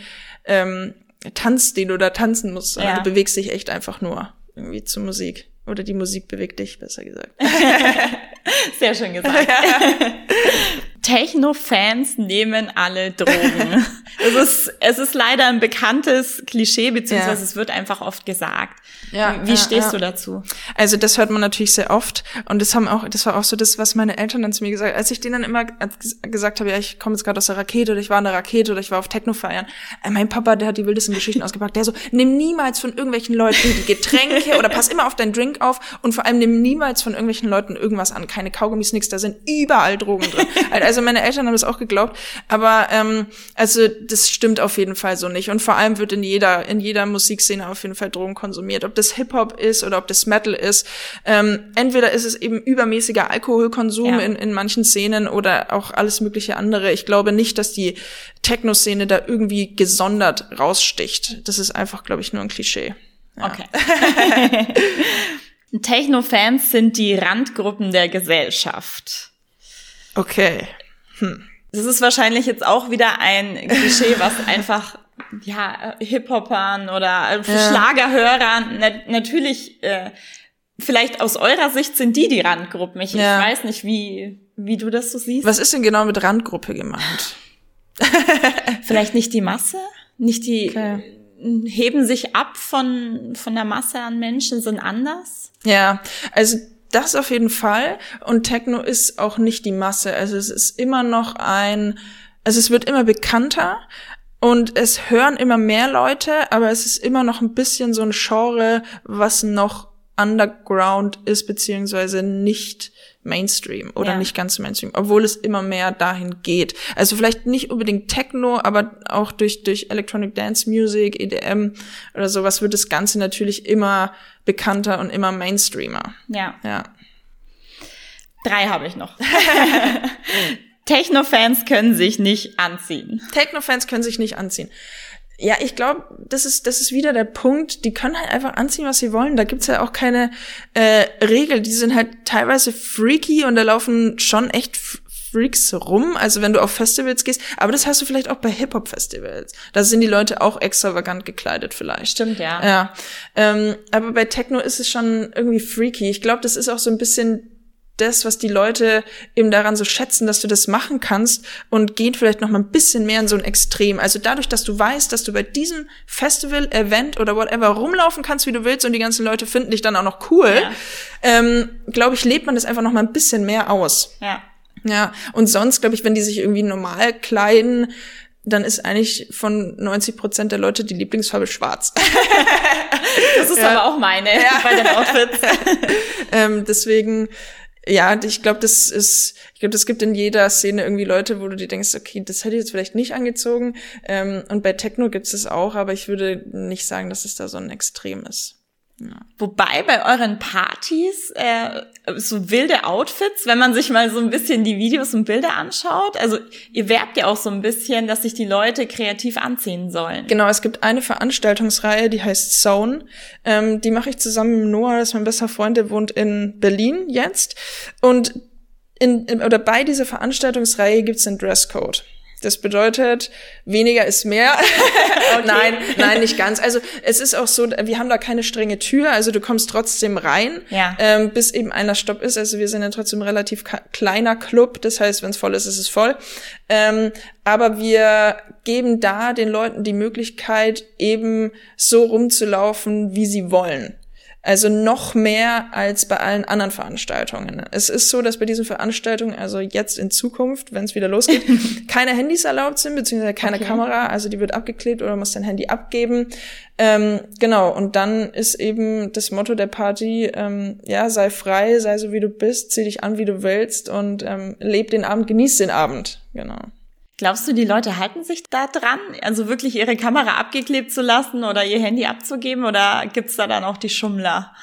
ähm, Tanz, den du da tanzen musst, sondern Ja. du bewegst dich echt einfach nur irgendwie zur Musik. Oder die Musik bewegt dich, besser gesagt. sehr schön gesagt. Techno-Fans nehmen alle Drogen. es, ist, es ist leider ein bekanntes Klischee, beziehungsweise Ja. es wird einfach oft gesagt. Ja, Wie ja, stehst ja. du dazu? Also das hört man natürlich sehr oft und das haben auch, das war auch so das, was meine Eltern dann zu mir gesagt, als ich denen dann immer ges- gesagt habe, ja, ich komme jetzt gerade aus der Rakete oder ich war in der Rakete oder ich war auf Techno feiern. Äh, mein Papa, der hat die wildesten Geschichten ausgepackt. Der so, nimm niemals von irgendwelchen Leuten die Getränke oder pass immer auf deinen Drink auf und vor allem nimm niemals von irgendwelchen Leuten irgendwas an. Keine Kaugummis, nix, da sind überall Drogen drin. Also meine Eltern haben das auch geglaubt, aber ähm, also das stimmt auf jeden Fall so nicht und vor allem wird in jeder in jeder Musikszene auf jeden Fall Drogen konsumiert, ob das Hip Hop ist oder ob das Metal ist. Ähm, entweder ist es eben übermäßiger Alkoholkonsum Ja. in, in manchen Szenen oder auch alles mögliche andere. Ich glaube nicht, dass die Techno-Szene da irgendwie gesondert raussticht. Das ist einfach, glaube ich, nur ein Klischee. Okay. Techno-Fans sind die Randgruppen der Gesellschaft. Okay. Das ist wahrscheinlich jetzt auch wieder ein Klischee, was einfach ja Hip-Hopern oder äh, Ja. Schlagerhörern na natürlich äh, vielleicht aus eurer Sicht sind die die Randgruppen. Ich, Ja. ich weiß nicht, wie wie du das so siehst. Was ist denn genau mit Randgruppe gemeint? Vielleicht nicht die Masse, nicht die Okay. heben sich ab von von der Masse an Menschen, sind anders. Ja, also das auf jeden Fall. Und Techno ist auch nicht die Masse. Also es ist immer noch ein, also es wird immer bekannter und es hören immer mehr Leute, aber es ist immer noch ein bisschen so ein Genre, was noch underground ist, beziehungsweise nicht Mainstream oder Ja. nicht ganz Mainstream, obwohl es immer mehr dahin geht. Also vielleicht nicht unbedingt Techno, aber auch durch, durch Electronic Dance Music, EDM oder sowas wird das Ganze natürlich immer bekannter und immer Mainstreamer. Ja, Ja. drei habe ich noch. Techno-Fans können sich nicht anziehen. Techno-Fans können sich nicht anziehen. Ja, ich glaube, das ist, das ist wieder der Punkt. Die können halt einfach anziehen, was sie wollen. Da gibt's ja auch keine äh, Regel. Die sind halt teilweise freaky und da laufen schon echt Freaks rum. Also wenn du auf Festivals gehst. Aber das hast du vielleicht auch bei Hip-Hop-Festivals. Da sind die Leute auch extravagant gekleidet vielleicht. Stimmt, ja. Ja. Ähm, aber bei Techno ist es schon irgendwie freaky. Ich glaube, das ist auch so ein bisschen das, was die Leute eben daran so schätzen, dass du das machen kannst und geht vielleicht noch mal ein bisschen mehr in so ein Extrem. Also dadurch, dass du weißt, dass du bei diesem Festival, Event oder whatever rumlaufen kannst, wie du willst und die ganzen Leute finden dich dann auch noch cool, Ja. ähm, glaube ich, lebt man das einfach noch mal ein bisschen mehr aus. Ja. Ja, und sonst, glaube ich, wenn die sich irgendwie normal kleiden, dann ist eigentlich von 90 Prozent der Leute die Lieblingsfarbe schwarz. Das ist aber auch meine bei den Outfits. ähm, deswegen, ja, ich glaube, das ist, ich glaube, das gibt in jeder Szene irgendwie Leute, wo du dir denkst, okay, das hätte ich jetzt vielleicht nicht angezogen. Ähm, und bei Techno gibt es es auch, aber ich würde nicht sagen, dass es da so ein Extrem ist. Wobei bei euren Partys äh, so wilde Outfits, wenn man sich mal so ein bisschen die Videos und Bilder anschaut, also ihr werbt ja auch so ein bisschen, dass sich die Leute kreativ anziehen sollen. Genau, es gibt eine Veranstaltungsreihe, die heißt Zone. Ähm, die mache ich zusammen mit Noah, das ist mein bester Freund, der wohnt in Berlin jetzt. Und in, in, oder bei dieser Veranstaltungsreihe gibt's einen Dresscode. Das bedeutet, weniger ist mehr. okay. nein, nein, nicht ganz. Also es ist auch so, wir haben da keine strenge Tür, also du kommst trotzdem rein, ja. ähm, bis eben einer Stopp ist. Also wir sind ja trotzdem ein relativ kleiner Club, das heißt, wenn es voll ist, ist es voll. Ähm, aber wir geben da den Leuten die Möglichkeit, eben so rumzulaufen, wie sie wollen. Also noch mehr als bei allen anderen Veranstaltungen. Es ist so, dass bei diesen Veranstaltungen, also jetzt in Zukunft, wenn es wieder losgeht, keine Handys erlaubt sind, beziehungsweise keine okay. Kamera. Also die wird abgeklebt oder muss dein Handy abgeben. Ähm, genau, und dann ist eben das Motto der Party, ähm, ja, sei frei, sei so wie du bist, zieh dich an, wie du willst und ähm, leb den Abend, genieß den Abend. Genau. Glaubst du, die Leute halten sich da dran, also wirklich ihre Kamera abgeklebt zu lassen oder ihr Handy abzugeben? Oder gibt's da dann auch die Schummler,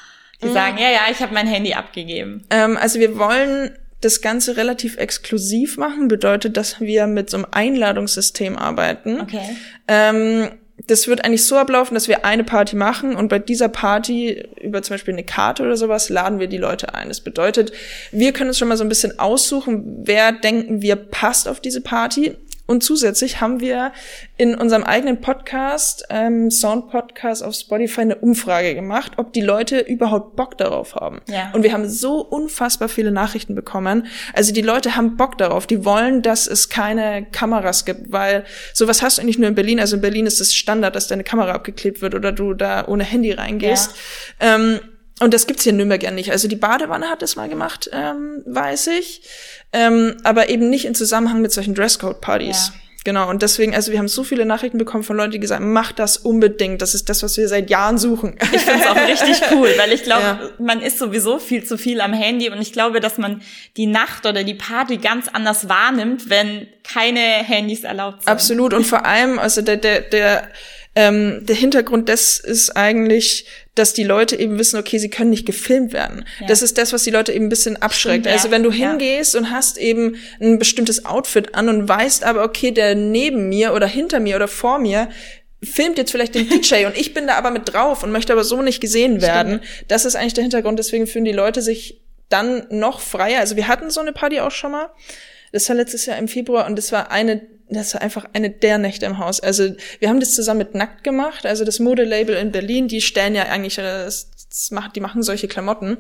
die mhm. sagen, ja, ja, ich habe mein Handy abgegeben? Ähm, also wir wollen das Ganze relativ exklusiv machen, bedeutet, dass wir mit so einem Einladungssystem arbeiten. Okay. Ähm, das wird eigentlich so ablaufen, dass wir eine Party machen und bei dieser Party über zum Beispiel eine Karte oder sowas laden wir die Leute ein. Das bedeutet, wir können uns schon mal so ein bisschen aussuchen, wer denken wir passt auf diese Party und zusätzlich haben wir in unserem eigenen Podcast, ähm, Sound Podcast auf Spotify, eine Umfrage gemacht, ob die Leute überhaupt Bock darauf haben. Ja. Und wir haben so unfassbar viele Nachrichten bekommen. Also die Leute haben Bock darauf. Die wollen, dass es keine Kameras gibt, weil sowas hast du nicht nur in Berlin. Also in Berlin ist es Standard, dass deine Kamera abgeklebt wird oder du da ohne Handy reingehst. Ja. Ähm, und das gibt's hier in Nürnberg ja nicht. Also die Badewanne hat das mal gemacht, ähm, weiß ich. Ähm, aber eben nicht in Zusammenhang mit solchen Dresscode-Partys. Ja. Genau, und deswegen, also wir haben so viele Nachrichten bekommen von Leuten, die gesagt haben, mach das unbedingt. Das ist das, was wir seit Jahren suchen. Ich finde es auch richtig cool, weil ich glaube, ja. man ist sowieso viel zu viel am Handy und ich glaube, dass man die Nacht oder die Party ganz anders wahrnimmt, wenn keine Handys erlaubt sind. Absolut. Und vor allem, also der, der, der ähm, der Hintergrund des ist eigentlich, dass die Leute eben wissen, okay, sie können nicht gefilmt werden. Ja. Das ist das, was die Leute eben ein bisschen abschreckt. Stimmt, also wenn du hingehst ja. und hast eben ein bestimmtes Outfit an und weißt aber, okay, der neben mir oder hinter mir oder vor mir filmt jetzt vielleicht den DJ und ich bin da aber mit drauf und möchte aber so nicht gesehen werden. Stimmt. Das ist eigentlich der Hintergrund. Deswegen fühlen die Leute sich dann noch freier. Also wir hatten so eine Party auch schon mal. Das war letztes Jahr im Februar und das war eine das war einfach eine der Nächte im Haus. Also wir haben das zusammen mit Nackt gemacht, also das Modelabel in Berlin, die stellen ja eigentlich das das macht, die machen solche Klamotten,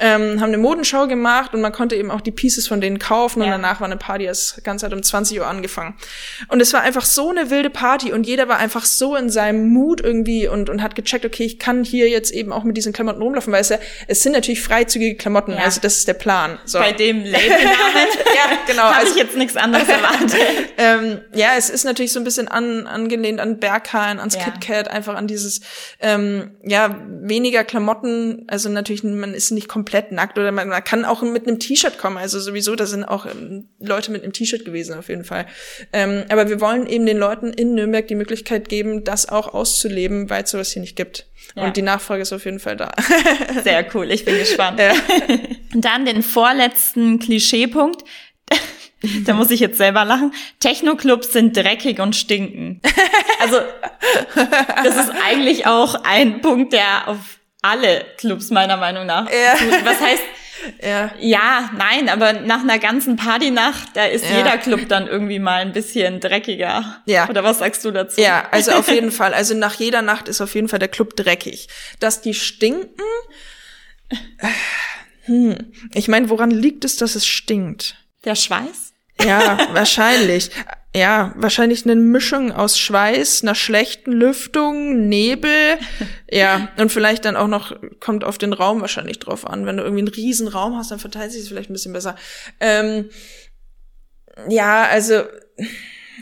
ähm, haben eine Modenschau gemacht und man konnte eben auch die Pieces von denen kaufen ja. und danach war eine Party, das Ganze hat um 20 Uhr angefangen. Und es war einfach so eine wilde Party und jeder war einfach so in seinem Mut irgendwie und, und hat gecheckt, okay, ich kann hier jetzt eben auch mit diesen Klamotten rumlaufen, weil es ja, es sind natürlich freizügige Klamotten, ja. also das ist der Plan. So. Bei dem Labelnamen ja, genau, habe also, ich jetzt nichts anderes erwartet. ähm, ja, es ist natürlich so ein bisschen an, angelehnt an Berghain, ans ja. KitKat, einfach an dieses, ähm, ja, weniger Klamotten Klamotten, also natürlich, man ist nicht komplett nackt oder man, man kann auch mit einem T-Shirt kommen. Also sowieso, da sind auch ähm, Leute mit einem T-Shirt gewesen auf jeden Fall. Ähm, aber wir wollen eben den Leuten in Nürnberg die Möglichkeit geben, das auch auszuleben, weil es sowas hier nicht gibt. Ja. Und die Nachfrage ist auf jeden Fall da. Sehr cool, ich bin gespannt. Ja. Dann den vorletzten Klischeepunkt. Da muss ich jetzt selber lachen. Techno-Clubs sind dreckig und stinken. Also, das ist eigentlich auch ein Punkt, der auf alle Clubs meiner Meinung nach. Ja. Was heißt, ja. ja, nein, aber nach einer ganzen Partynacht, da ist ja. jeder Club dann irgendwie mal ein bisschen dreckiger. Ja. Oder was sagst du dazu? Ja, also auf jeden Fall. Also nach jeder Nacht ist auf jeden Fall der Club dreckig. Dass die stinken, hm. Ich meine, woran liegt es, dass es stinkt? Der Schweiß? Ja, wahrscheinlich ja, wahrscheinlich eine Mischung aus Schweiß, einer schlechten Lüftung, Nebel, ja, und vielleicht dann auch noch, kommt auf den Raum wahrscheinlich drauf an. Wenn du irgendwie einen riesen Raum hast, dann verteilt sich es vielleicht ein bisschen besser. Ähm, ja, also,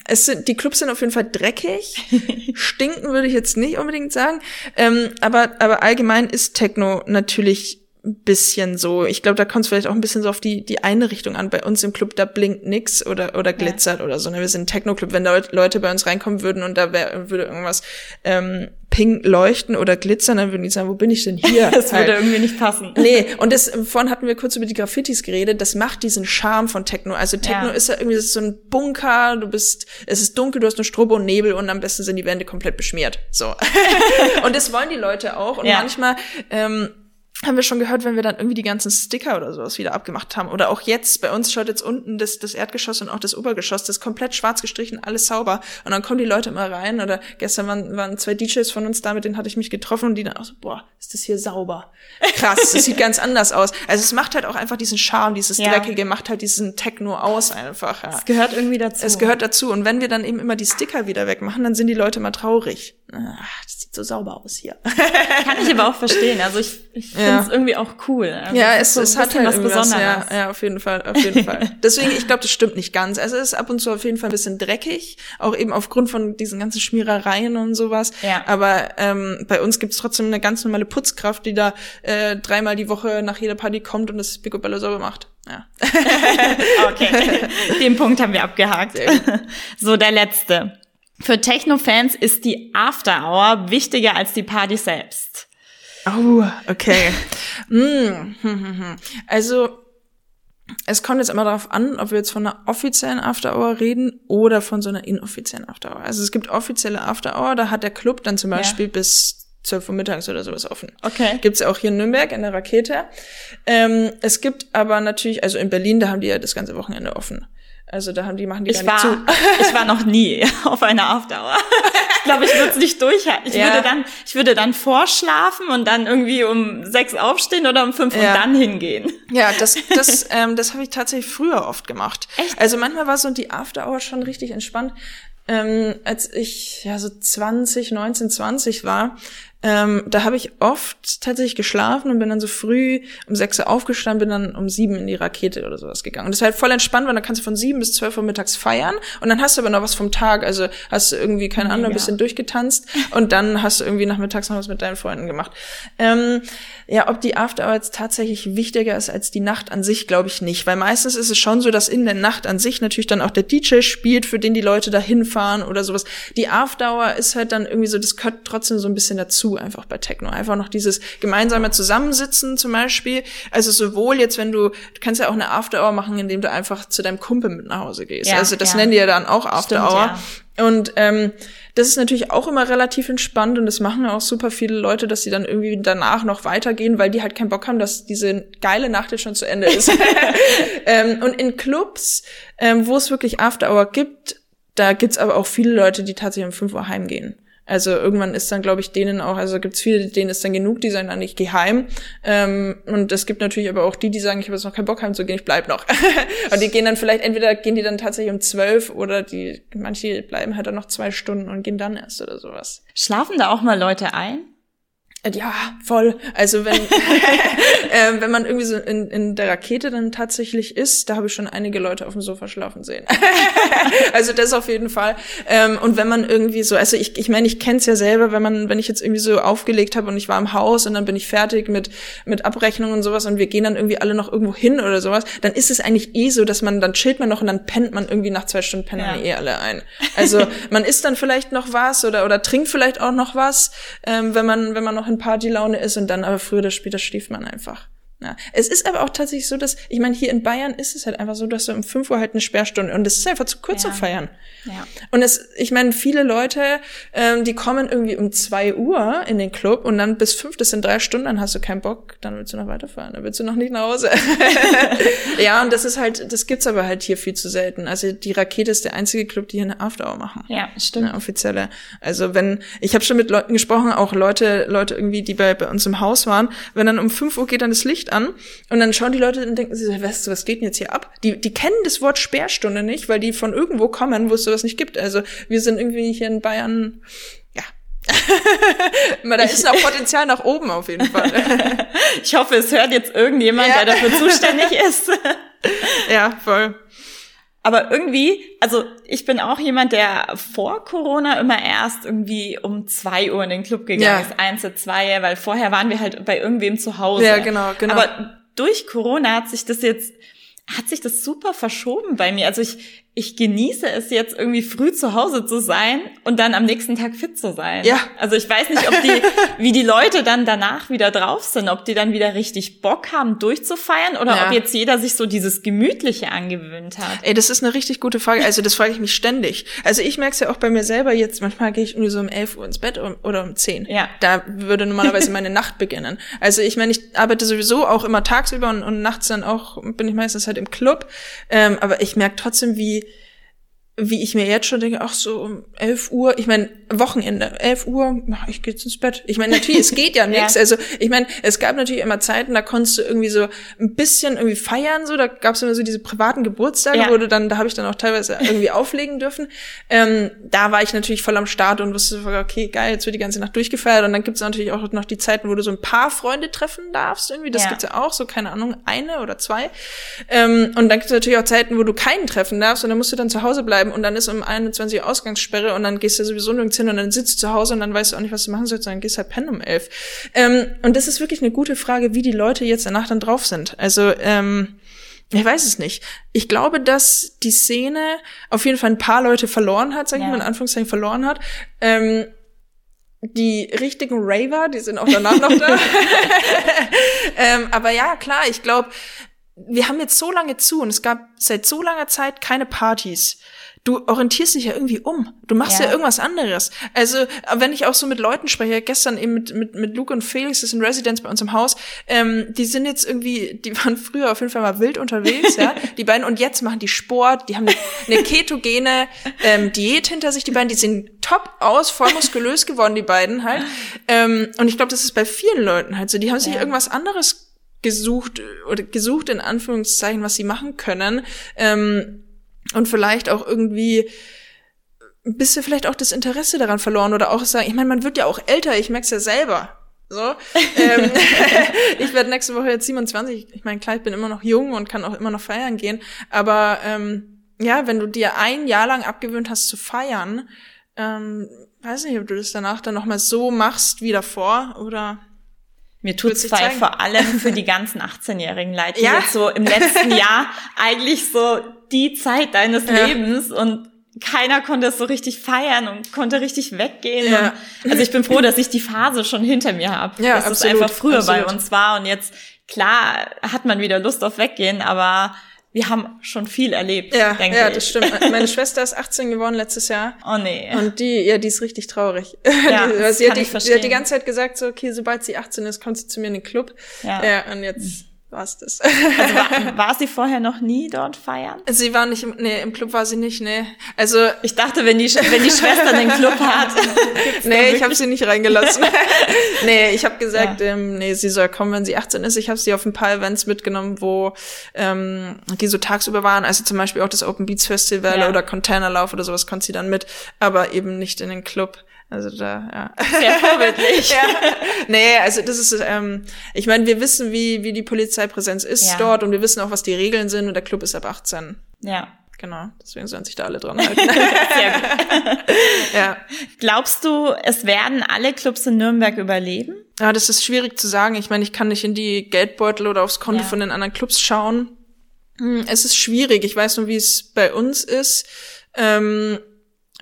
es sind, die Clubs sind auf jeden Fall dreckig. Stinken würde ich jetzt nicht unbedingt sagen. Ähm, aber, aber allgemein ist Techno natürlich bisschen so. Ich glaube, da kommt es vielleicht auch ein bisschen so auf die, die eine Richtung an. Bei uns im Club, da blinkt nix oder, oder glitzert ja. oder so. Ne? Wir sind ein Techno-Club. Wenn da Leute bei uns reinkommen würden und da wär, würde irgendwas ähm, pink leuchten oder glitzern, dann würden die sagen, wo bin ich denn hier? das halt. würde irgendwie nicht passen. Nee, und das, vorhin hatten wir kurz über die Graffitis geredet, das macht diesen Charme von Techno. Also Techno ja. ist ja irgendwie ist so ein Bunker, du bist, es ist dunkel, du hast nur Strobo und Nebel und am besten sind die Wände komplett beschmiert. So. und das wollen die Leute auch. Und ja. manchmal ähm, haben wir schon gehört, wenn wir dann irgendwie die ganzen Sticker oder sowas wieder abgemacht haben. Oder auch jetzt, bei uns schaut jetzt unten das, das Erdgeschoss und auch das Obergeschoss, das ist komplett schwarz gestrichen, alles sauber. Und dann kommen die Leute immer rein. Oder gestern waren, waren zwei DJs von uns da, mit denen hatte ich mich getroffen und die dann auch so, boah, ist das hier sauber. Krass, das sieht ganz anders aus. Also es macht halt auch einfach diesen Charme, dieses ja. Dreckige, macht halt diesen Techno aus einfach. Ja. Es gehört irgendwie dazu. Es gehört dazu. Und wenn wir dann eben immer die Sticker wieder wegmachen, dann sind die Leute mal traurig. Ach, das sieht so sauber aus hier. Kann ich aber auch verstehen. Also ich, ich finde es irgendwie auch cool. Also ja, es, so es hat halt was Besonderes. Ja, ja, auf jeden Fall, auf jeden Fall. Deswegen, ich glaube, das stimmt nicht ganz. Also es ist ab und zu auf jeden Fall ein bisschen dreckig, auch eben aufgrund von diesen ganzen Schmierereien und sowas. Ja. Aber ähm, bei uns gibt's trotzdem eine ganz normale Putzkraft, die da äh, dreimal die Woche nach jeder Party kommt und das Picobello sauber macht. Ja. okay, den Punkt haben wir abgehakt. So, der letzte. Für Techno-Fans ist die After Hour wichtiger als die Party selbst. Oh, okay. mm. Also, es kommt jetzt immer darauf an, ob wir jetzt von einer offiziellen After Hour reden oder von so einer inoffiziellen After Hour. Also es gibt offizielle After Hour, da hat der Club dann zum Beispiel ja. bis 12 Uhr mittags oder sowas offen. Okay. Gibt's ja auch hier in Nürnberg in der Rakete. Ähm, es gibt aber natürlich, also in Berlin, da haben die ja das ganze Wochenende offen. Also da haben die machen die ich gar war, zu. ich war noch nie auf einer Afterhour. ich glaube, ich würde es nicht durchhalten. Ich ja. würde dann, ich würde dann vorschlafen und dann irgendwie um sechs aufstehen oder um fünf ja. und dann hingehen. Ja, das, das, ähm, das habe ich tatsächlich früher oft gemacht. Echt? Also manchmal war so die Afterhour schon richtig entspannt. Ähm, als ich ja so 20, 19, 20 war, ähm, da habe ich oft tatsächlich geschlafen und bin dann so früh um sechs Uhr aufgestanden, bin dann um sieben in die Rakete oder sowas gegangen. Und das war halt voll entspannt, weil dann kannst du von sieben bis zwölf Uhr mittags feiern und dann hast du aber noch was vom Tag. Also hast du irgendwie, keine Ahnung, ein bisschen durchgetanzt und dann hast du irgendwie nachmittags noch was mit deinen Freunden gemacht. Ähm, ja, ob die After Hour jetzt tatsächlich wichtiger ist als die Nacht an sich, glaube ich nicht. Weil meistens ist es schon so, dass in der Nacht an sich natürlich dann auch der DJ spielt, für den die Leute da hinfahren oder sowas. Die After Hour ist halt dann irgendwie so, das gehört trotzdem so ein bisschen dazu einfach bei Techno. Einfach noch dieses gemeinsame Zusammensitzen zum Beispiel. Also sowohl jetzt, wenn du, du kannst ja auch eine After Hour machen, indem du einfach zu deinem Kumpel mit nach Hause gehst. Ja, also das ja. nennen die ja dann auch After Stimmt, Hour. Ja. Und ähm, das ist natürlich auch immer relativ entspannt und das machen auch super viele Leute, dass sie dann irgendwie danach noch weitergehen, weil die halt keinen Bock haben, dass diese geile Nacht jetzt schon zu Ende ist. ähm, und in Clubs, ähm, wo es wirklich After Hour gibt, da gibt's aber auch viele Leute, die tatsächlich um 5 Uhr heimgehen. Also irgendwann ist dann, glaube ich, denen auch, also gibt's viele, denen ist dann genug, die sagen dann, ich gehe heim. Ähm, und es gibt natürlich aber auch die, die sagen, ich habe jetzt noch keinen Bock heimzugehen, ich bleib noch. und die gehen dann vielleicht, entweder gehen die dann tatsächlich um zwölf oder die, manche bleiben halt dann noch zwei Stunden und gehen dann erst oder sowas. Schlafen da auch mal Leute ein? Ja, voll. Also wenn, äh, wenn man irgendwie so in, in der Rakete dann tatsächlich ist, da habe ich schon einige Leute auf dem Sofa schlafen sehen. also das auf jeden Fall. Ähm, und wenn man irgendwie so, also ich, ich meine, ich kenne es ja selber, wenn man, wenn ich jetzt irgendwie so aufgelegt habe und ich war im Haus und dann bin ich fertig mit mit Abrechnung und sowas und wir gehen dann irgendwie alle noch irgendwo hin oder sowas, dann ist es eigentlich eh so, dass man dann chillt man noch und dann pennt man irgendwie nach zwei Stunden pennen ja. eh alle ein. Also man isst dann vielleicht noch was oder oder trinkt vielleicht auch noch was, ähm, wenn man wenn man noch in Partylaune ist und dann aber früher oder später schläft man einfach. Ja. Es ist aber auch tatsächlich so, dass, ich meine, hier in Bayern ist es halt einfach so, dass du um 5 Uhr halt eine Sperrstunde und es ist einfach zu kurz ja. zu feiern. Ja. Und es, ich meine, viele Leute, ähm, die kommen irgendwie um 2 Uhr in den Club und dann bis 5, das sind drei Stunden, dann hast du keinen Bock, dann willst du noch weiterfahren, dann willst du noch nicht nach Hause. ja, und das ist halt, das gibt's aber halt hier viel zu selten. Also die Rakete ist der einzige Club, die hier eine Afterhour machen. Ja, stimmt. Eine offizielle. Also wenn, ich habe schon mit Leuten gesprochen, auch Leute, Leute irgendwie, die bei, bei uns im Haus waren, wenn dann um 5 Uhr geht dann das Licht an und dann schauen die Leute und denken sich, was, was geht denn jetzt hier ab? Die, die kennen das Wort Sperrstunde nicht, weil die von irgendwo kommen, wo es sowas nicht gibt. Also wir sind irgendwie hier in Bayern, ja. da ist noch Potenzial nach oben auf jeden Fall. ich hoffe, es hört jetzt irgendjemand, ja. der dafür zuständig ist. ja, voll. Aber irgendwie, also ich bin auch jemand, der vor Corona immer erst irgendwie um zwei Uhr in den Club gegangen Ja. ist, eins zu zwei, weil vorher waren wir halt bei irgendwem zu Hause. Ja, genau, genau. Aber durch Corona hat sich das jetzt, hat sich das super verschoben bei mir. Also ich, ich genieße es jetzt irgendwie früh zu Hause zu sein und dann am nächsten Tag fit zu sein. Ja. Also ich weiß nicht, ob die, wie die Leute dann danach wieder drauf sind, ob die dann wieder richtig Bock haben, durchzufeiern oder Ja. ob jetzt jeder sich so dieses Gemütliche angewöhnt hat. Ey, das ist eine richtig gute Frage. Also das frage ich mich ständig. Also ich merke es ja auch bei mir selber jetzt. Manchmal gehe ich irgendwie so um 11 Uhr ins Bett oder um 10. Ja. Da würde normalerweise meine Nacht beginnen. Also ich meine, ich arbeite sowieso auch immer tagsüber und, und nachts dann auch bin ich meistens halt im Club. Ähm, aber ich merke trotzdem, wie wie ich mir jetzt schon denke, ach so um 11 Uhr, ich meine, Wochenende, 11 Uhr, ach, ich gehe jetzt ins Bett. Ich meine, natürlich, es geht ja nichts. Ja. Also ich meine, es gab natürlich immer Zeiten, da konntest du irgendwie so ein bisschen irgendwie feiern, so, da gab es immer so diese privaten Geburtstage, Ja. wo du dann, da habe ich dann auch teilweise irgendwie auflegen dürfen. Ähm, da war ich natürlich voll am Start und wusste, so, okay, geil, jetzt wird die ganze Nacht durchgefeiert. Und dann gibt es natürlich auch noch die Zeiten, wo du so ein paar Freunde treffen darfst, irgendwie. Das Ja. gibt's ja auch, so, keine Ahnung, eine oder zwei. Ähm, und dann gibt es natürlich auch Zeiten, wo du keinen treffen darfst und dann musst du dann zu Hause bleiben und dann ist um 21 Uhr Ausgangssperre und dann gehst du sowieso nirgends hin und dann sitzt du zu Hause und dann weißt du auch nicht, was du machen sollst, und dann gehst halt pennen um 11. Ähm, und das ist wirklich eine gute Frage, wie die Leute jetzt danach dann drauf sind. Also, ähm, ich weiß es nicht. Ich glaube, dass die Szene auf jeden Fall ein paar Leute verloren hat, sag ich Ja. mal, in Anführungszeichen verloren hat. Ähm, die richtigen Raver, die sind auch danach noch da. ähm, aber ja, klar, ich glaube, wir haben jetzt so lange zu und es gab seit so langer Zeit keine Partys. Du orientierst dich ja irgendwie um. Du machst ja, Ja. irgendwas anderes. Also, wenn ich auch so mit Leuten spreche, gestern eben mit, mit, mit Luke und Felix, das sind Residents bei uns im Haus, ähm, die sind jetzt irgendwie, die waren früher auf jeden Fall mal wild unterwegs, ja, die beiden, und jetzt machen die Sport, die haben eine, eine ketogene ähm, Diät hinter sich, die beiden, die sehen top aus, voll muskulös geworden, die beiden halt. Ähm, und ich glaube, das ist bei vielen Leuten halt so, die haben sich Ja. irgendwas anderes gesucht oder gesucht in Anführungszeichen, was sie machen können ähm, und vielleicht auch irgendwie ein bisschen vielleicht auch das Interesse daran verloren oder auch sagen, ich meine, man wird ja auch älter, ich merk's ja selber. So. ähm, ich werde nächste Woche jetzt 27. Ich meine, klar, ich bin immer noch jung und kann auch immer noch feiern gehen. Aber ähm, ja, wenn du dir ein Jahr lang abgewöhnt hast zu feiern, ähm, weiß nicht, ob du das danach dann nochmal so machst wie davor oder Mir tut's zeigen. vor allem für die ganzen 18-Jährigen leid, die Ja. jetzt so im letzten Jahr eigentlich so die Zeit deines Ja. Lebens und keiner konnte es so richtig feiern und konnte richtig weggehen. Ja. Und, also ich bin froh, dass ich die Phase schon hinter mir habe. Ja, dass absolut, es einfach früher bei absolut. uns war und jetzt, klar, hat man wieder Lust auf Weggehen, aber wir haben schon viel erlebt, Ja, denke ja, ich. das stimmt. Meine Schwester ist 18 geworden letztes Jahr. Oh nee. Und die, ja, die ist richtig traurig. Ja, die, das sie, hat kann die, ich sie hat verstehen. die ganze Zeit gesagt, so, okay, sobald sie 18 ist, kommt sie zu mir in den Club. Ja. ja und jetzt war's das. also war, war sie vorher noch nie dort feiern? sie war nicht im, nee, im Club war sie nicht, nee. Also, Ich dachte, wenn die, wenn die Schwester den Club hat. nee, ich habe sie nicht reingelassen. nee, ich habe gesagt, ähm, nee, sie soll kommen, wenn sie 18 ist. Ich habe sie auf ein paar Events mitgenommen, wo ähm, die so tagsüber waren. Also zum Beispiel auch das Open Beats Festival Ja. oder Containerlauf oder sowas konnte sie dann mit, aber eben nicht in den Club. Also da, ja. Sehr vorbildlich. ja. Nee, also das ist, ähm, ich meine, wir wissen, wie, wie die Polizeipräsenz ist Ja. dort und wir wissen auch, was die Regeln sind und der Club ist ab 18. Ja. Genau, deswegen sollen sich da alle dran halten. Ja. Glaubst du, es werden alle Clubs in Nürnberg überleben? ja, das ist schwierig zu sagen. Ich meine, ich kann nicht in die Geldbeutel oder aufs Konto Ja. von den anderen Clubs schauen. Hm, Es ist schwierig. Ich weiß nur, wie es bei uns ist. Ähm,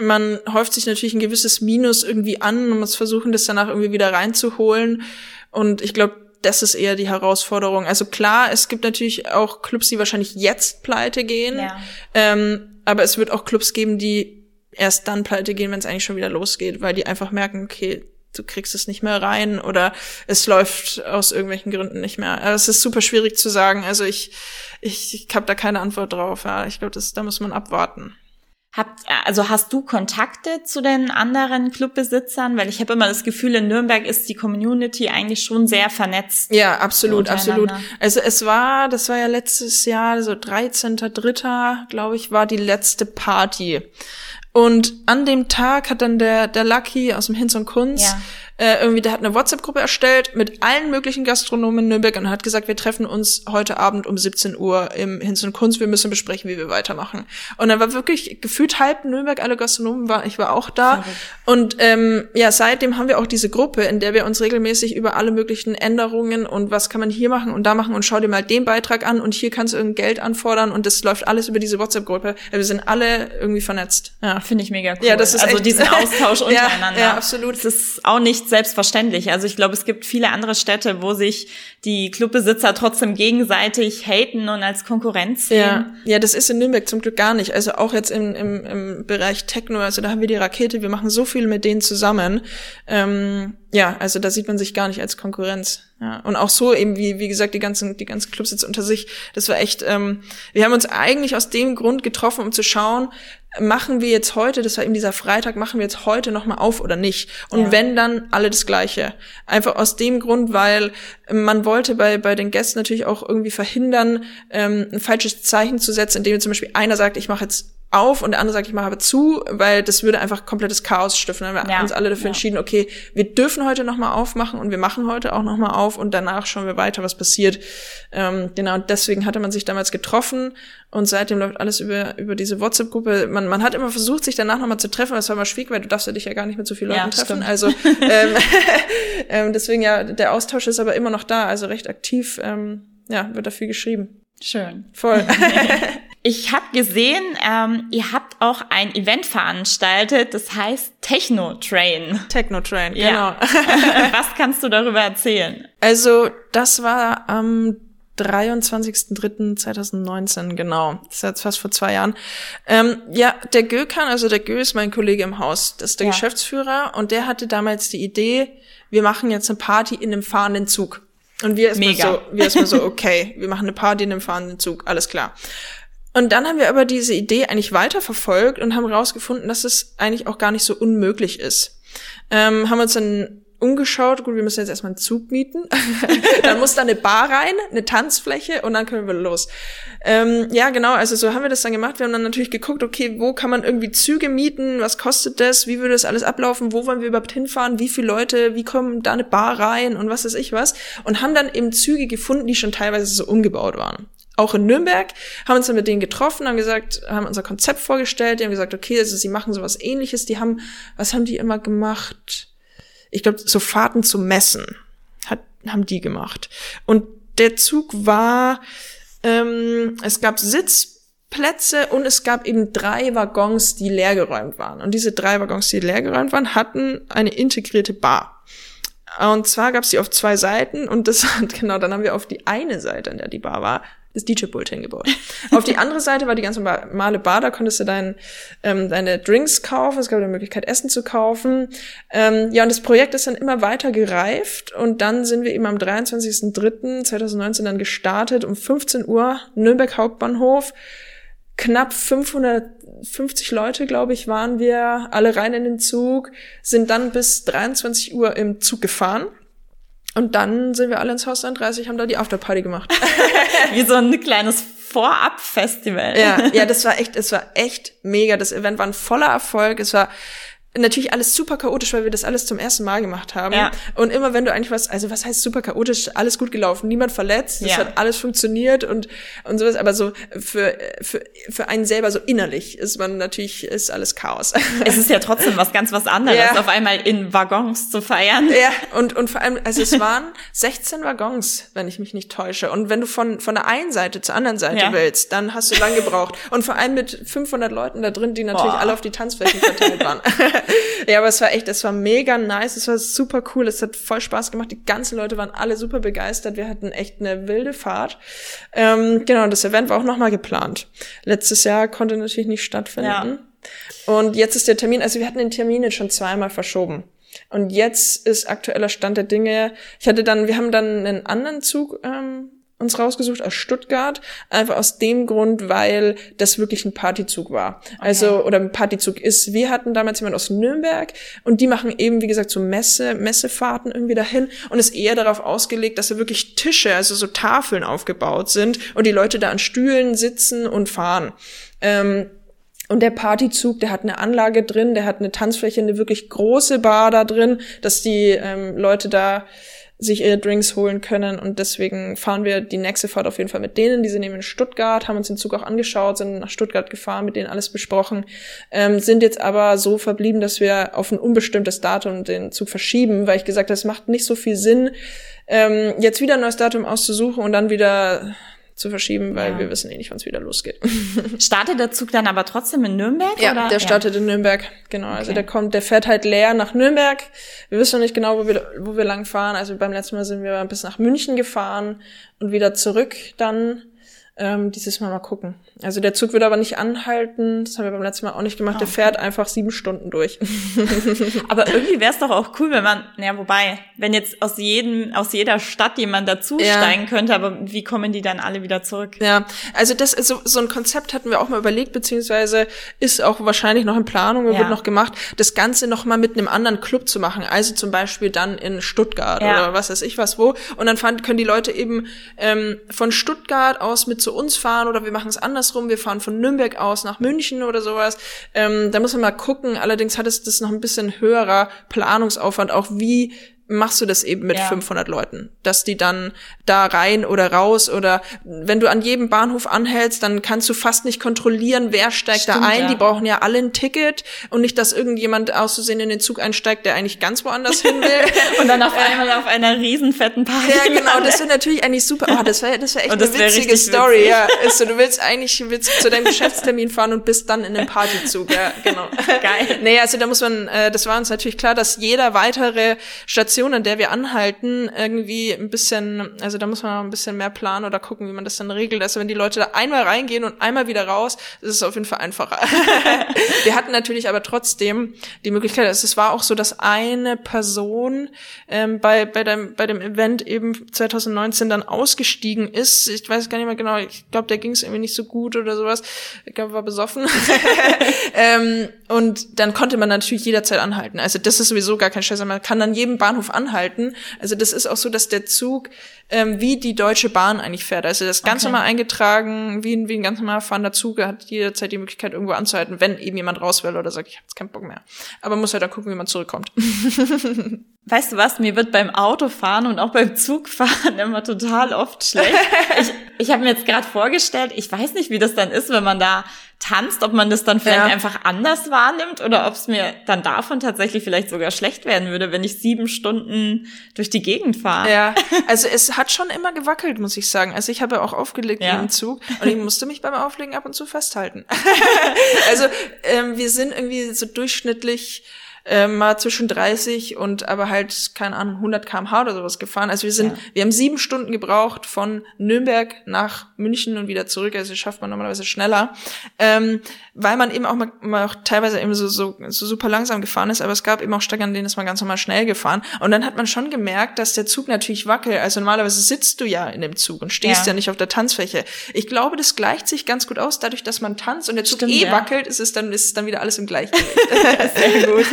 man häuft sich natürlich ein gewisses Minus irgendwie an und muss versuchen, das danach irgendwie wieder reinzuholen. Und ich glaube, das ist eher die Herausforderung. Also klar, es gibt natürlich auch Clubs, die wahrscheinlich jetzt pleite gehen. Ja. Ähm, aber es wird auch Clubs geben, die erst dann pleite gehen, wenn es eigentlich schon wieder losgeht, weil die einfach merken, okay, du kriegst es nicht mehr rein oder es läuft aus irgendwelchen Gründen nicht mehr. Aber es ist super schwierig zu sagen. Also ich, ich, ich habe da keine Antwort drauf. Ja. Ich glaube, das da muss man abwarten. Habt, also hast du Kontakte zu den anderen Clubbesitzern? Weil ich habe immer das Gefühl, in Nürnberg ist die Community eigentlich schon sehr vernetzt. Ja, absolut, absolut. Also es war, das war ja letztes Jahr, so 13.3., glaube ich, war die letzte Party. Und an dem Tag hat dann der, der Lucky aus dem Hinz und Kunz Ja. Äh, irgendwie, der hat eine WhatsApp-Gruppe erstellt mit allen möglichen Gastronomen in Nürnberg und hat gesagt, wir treffen uns heute Abend um 17 Uhr im Hinz und Kunz, wir müssen besprechen, wie wir weitermachen. Und dann war wirklich gefühlt halb Nürnberg, alle Gastronomen war, ich war auch da. Und ähm, ja, seitdem haben wir auch diese Gruppe, in der wir uns regelmäßig über alle möglichen Änderungen und was kann man hier machen und da machen und schau dir mal den Beitrag an und hier kannst du irgendein Geld anfordern und das läuft alles über diese WhatsApp-Gruppe. Wir sind alle irgendwie vernetzt. Ja. Finde ich mega cool. Ja, das ist also diesen Austausch Ja, untereinander. ja, absolut. Das ist auch nicht selbstverständlich. Also ich glaube, es gibt viele andere Städte, wo sich die Clubbesitzer trotzdem gegenseitig haten und als Konkurrenz sehen. Ja, ja, das ist in Nürnberg zum Glück gar nicht. Also auch jetzt im, im, im Bereich Techno, also da haben wir die Rakete, wir machen so viel mit denen zusammen. Ähm, ja, also da sieht man sich gar nicht als Konkurrenz. Ja, und auch so eben, wie, wie gesagt, die ganzen, die ganzen Clubs jetzt unter sich, das war echt, ähm, wir haben uns eigentlich aus dem Grund getroffen, um zu schauen, machen wir jetzt heute, das war eben dieser Freitag, machen wir jetzt heute nochmal auf oder nicht? Und Ja. wenn, dann alle das Gleiche. Einfach aus dem Grund, weil man wollte bei, bei den Gästen natürlich auch irgendwie verhindern, ähm, ein falsches Zeichen zu setzen, indem zum Beispiel einer sagt, ich mache jetzt auf und der andere sagt, ich mache aber zu, weil das würde einfach komplettes Chaos stiften. Dann haben wir Ja, uns alle dafür ja. entschieden, okay, wir dürfen heute nochmal aufmachen und wir machen heute auch nochmal auf und danach schauen wir weiter, was passiert. Ähm, genau, deswegen hatte man sich damals getroffen und seitdem läuft alles über, über diese WhatsApp-Gruppe. Man, man hat immer versucht, sich danach nochmal zu treffen, aber es war mal schwierig, weil du darfst ja dich ja gar nicht mit so vielen Ja, Leuten treffen. stimmt. Also ähm, ähm, deswegen ja, der Austausch ist aber immer noch da, also recht aktiv. Ähm, ja, wird da viel geschrieben. Schön. Voll. Ich habe gesehen, ähm, ihr habt auch ein Event veranstaltet, das heißt Techno Train. Technotrain, genau. Ja. Was kannst du darüber erzählen? Also, das war am 23.03.2019, genau. Das ist jetzt fast vor zwei Jahren. Ähm, ja, der Gökan, also der Gö ist mein Kollege im Haus, das ist der Ja. Geschäftsführer und der hatte damals die Idee, wir machen jetzt eine Party in einem fahrenden Zug. Und wir erstmal so, wir erstmal so, okay, wir machen eine Party in einem fahrenden Zug, alles klar. Und dann haben wir aber diese Idee eigentlich weiterverfolgt und haben herausgefunden, dass es eigentlich auch gar nicht so unmöglich ist. Ähm, haben uns dann umgeschaut, gut, wir müssen jetzt erstmal einen Zug mieten. dann muss da eine Bar rein, eine Tanzfläche und dann können wir los. Ähm, ja, genau, also so haben wir das dann gemacht. Wir haben dann natürlich geguckt, okay, wo kann man irgendwie Züge mieten, was kostet das, wie würde das alles ablaufen, wo wollen wir überhaupt hinfahren, wie viele Leute, wie kommen da eine Bar rein und was weiß ich was. Und haben dann eben Züge gefunden, die schon teilweise so umgebaut waren auch in Nürnberg, haben uns dann mit denen getroffen, haben gesagt, haben unser Konzept vorgestellt, die haben gesagt, okay, also sie machen sowas ähnliches, die haben, was haben die immer gemacht? Ich glaube, so Fahrten zum Messen hat, haben die gemacht. Und der Zug war, ähm, es gab Sitzplätze und es gab eben drei Waggons, die leergeräumt waren. Und diese drei Waggons, die leergeräumt waren, hatten eine integrierte Bar. Und zwar gab es die auf zwei Seiten und das genau, dann haben wir auf die eine Seite, an der die Bar war, das DJ-Pult hingebaut. auf die andere Seite war die ganz normale Bar, da konntest du dein, ähm, deine Drinks kaufen, es gab die Möglichkeit, Essen zu kaufen. Ähm, ja, und das Projekt ist dann immer weiter gereift und dann sind wir eben am 23.03.2019 dann gestartet um 15 Uhr, Nürnberg Hauptbahnhof. Knapp 550 Leute, glaube ich, waren wir alle rein in den Zug, sind dann bis 23 Uhr im Zug gefahren. Und dann sind wir alle ins Haus 30, haben da die Afterparty gemacht. Wie so ein kleines Vorab-Festival. ja, ja, das war echt, es war echt mega. Das Event war ein voller Erfolg. Es war natürlich alles super chaotisch, weil wir das alles zum ersten Mal gemacht haben. Ja. Und immer wenn du eigentlich was, also was heißt super chaotisch, alles gut gelaufen, niemand verletzt, es Ja. hat alles funktioniert und, und sowas, aber so für, für, für einen selber so innerlich ist man natürlich, ist alles Chaos. Es ist ja trotzdem was ganz was anderes, Ja. auf einmal in Waggons zu feiern. Ja, und, und vor allem, also es waren 16 Waggons, wenn ich mich nicht täusche. Und wenn du von, von der einen Seite zur anderen Seite Ja. willst, dann hast du lang gebraucht. Und vor allem mit 500 Leuten da drin, die natürlich Boah. alle auf die Tanzflächen verteilt waren. ja, aber es war echt, es war mega nice, es war super cool, es hat voll Spaß gemacht. Die ganzen Leute waren alle super begeistert. Wir hatten echt eine wilde Fahrt. Ähm, genau, das Event war auch nochmal geplant. Letztes Jahr konnte natürlich nicht stattfinden. Ja. Und jetzt ist der Termin, also wir hatten den Termin jetzt schon zweimal verschoben. Und jetzt ist aktueller Stand der Dinge. Ich hatte dann, wir haben dann einen anderen Zug ähm, uns rausgesucht aus Stuttgart, einfach aus dem Grund, weil das wirklich ein Partyzug war. Also, oder ein Partyzug ist. Wir hatten damals jemand aus Nürnberg und die machen eben, wie gesagt, so Messe, Messefahrten irgendwie dahin und ist eher darauf ausgelegt, dass da wirklich Tische, also so Tafeln aufgebaut sind und die Leute da an Stühlen sitzen und fahren. Ähm, Und der Partyzug, der hat eine Anlage drin, der hat eine Tanzfläche, eine wirklich große Bar da drin, dass die ähm, Leute da sich ihre Drinks holen können. Und deswegen fahren wir die nächste Fahrt auf jeden Fall mit denen. Die sind eben in Stuttgart, haben uns den Zug auch angeschaut, sind nach Stuttgart gefahren, mit denen alles besprochen, ähm, sind jetzt aber so verblieben, dass wir auf ein unbestimmtes Datum den Zug verschieben, weil ich gesagt habe, es macht nicht so viel Sinn, ähm, jetzt wieder ein neues Datum auszusuchen und dann wieder zu verschieben, weil ja. wir wissen eh nicht, wann es wieder losgeht. Startet der Zug dann aber trotzdem in Nürnberg? Ja, oder? der startet ja. in Nürnberg, genau. Also okay. Der kommt, der fährt halt leer nach Nürnberg. Wir wissen noch nicht genau, wo wir, wo wir lang fahren. Also beim letzten Mal sind wir bis nach München gefahren und wieder zurück dann. Ähm, dieses Mal mal gucken. Also der Zug wird aber nicht anhalten. Das haben wir beim letzten Mal auch nicht gemacht. Oh, der fährt einfach sieben Stunden durch. aber irgendwie wäre es doch auch cool, wenn man, naja, wobei, wenn jetzt aus jedem, aus jeder Stadt jemand dazusteigen ja. könnte, aber wie kommen die dann alle wieder zurück? Ja, also das ist so, so ein Konzept hatten wir auch mal überlegt, beziehungsweise ist auch wahrscheinlich noch in Planung und ja. wird noch gemacht, das Ganze noch mal mit einem anderen Club zu machen. Also zum Beispiel dann in Stuttgart ja. oder was weiß ich was wo. Und dann fand, können die Leute eben ähm, von Stuttgart aus mit zu uns fahren oder wir machen es andersrum, wir fahren von Nürnberg aus nach München oder sowas. Ähm, da muss man mal gucken. Allerdings hat es das noch ein bisschen höherer Planungsaufwand, auch wie machst du das eben mit ja. 500 Leuten, dass die dann da rein oder raus oder wenn du an jedem Bahnhof anhältst, dann kannst du fast nicht kontrollieren, wer steigt Stimmt, da ein. Ja. Die brauchen ja alle ein Ticket und nicht, dass irgendjemand auszusehen in den Zug einsteigt, der eigentlich ganz woanders hin will und dann auf einmal auf einer riesenfetten Party. Ja, genau, das wäre natürlich eigentlich super. Oh, das wäre das wäre echt das eine witzige Story. Witzig. Ja, ist so, du willst eigentlich willst zu deinem Geschäftstermin fahren und bist dann in einem Partyzug. Ja, genau. Geil. Nee, also da muss man, äh, das war uns natürlich klar, dass jeder weitere Station Station, an der wir anhalten, irgendwie ein bisschen, also da muss man ein bisschen mehr planen oder gucken, wie man das dann regelt. Also wenn die Leute da einmal reingehen und einmal wieder raus, ist es auf jeden Fall einfacher. wir hatten natürlich aber trotzdem die Möglichkeit, also es war auch so, dass eine Person ähm, bei, bei, dem, bei dem Event eben 2019 dann ausgestiegen ist. Ich weiß gar nicht mehr genau, ich glaube, der ging es irgendwie nicht so gut oder sowas. Ich glaube, war besoffen. ähm, und dann konnte man natürlich jederzeit anhalten. Also das ist sowieso gar kein Scheiß. Man kann dann jedem Bahnhof anhalten. Also das ist auch so, dass der Zug ähm, wie die Deutsche Bahn eigentlich fährt. Also das ganz okay. normal eingetragen, wie ein, wie ein ganz normal fahrender Zug, hat jederzeit die Möglichkeit, irgendwo anzuhalten, wenn eben jemand raus will oder sagt, ich habe jetzt keinen Bock mehr. Aber muss halt dann gucken, wie man zurückkommt. Weißt du was, mir wird beim Autofahren und auch beim Zugfahren immer total oft schlecht. Ich, ich habe mir jetzt gerade vorgestellt, ich weiß nicht, wie das dann ist, wenn man da tanzt, ob man das dann vielleicht ja. einfach anders wahrnimmt oder ob es mir dann davon tatsächlich vielleicht sogar schlecht werden würde, wenn ich sieben Stunden durch die Gegend fahre. Ja, also es hat schon immer gewackelt, muss ich sagen. Also ich habe auch aufgelegt ja. im Zug und ich musste mich beim Auflegen ab und zu festhalten. also ähm, wir sind irgendwie so durchschnittlich äh, mal zwischen 30 und aber halt, keine Ahnung, 100 kmh oder sowas gefahren. Also wir sind, ja. wir haben sieben Stunden gebraucht von Nürnberg nach München und wieder zurück. Also das schafft man normalerweise schneller. Ähm, weil man eben auch mal, mal auch teilweise eben so, so, so super langsam gefahren ist, aber es gab eben auch Strecken, an denen ist man ganz normal schnell gefahren. Und dann hat man schon gemerkt, dass der Zug natürlich wackelt. Also normalerweise sitzt du ja in dem Zug und stehst ja, ja nicht auf der Tanzfläche. Ich glaube, das gleicht sich ganz gut aus, dadurch, dass man tanzt und der Zug Stimmt, eh ja. wackelt, ist es dann, ist es dann wieder alles im Gleichgewicht. Sehr gut.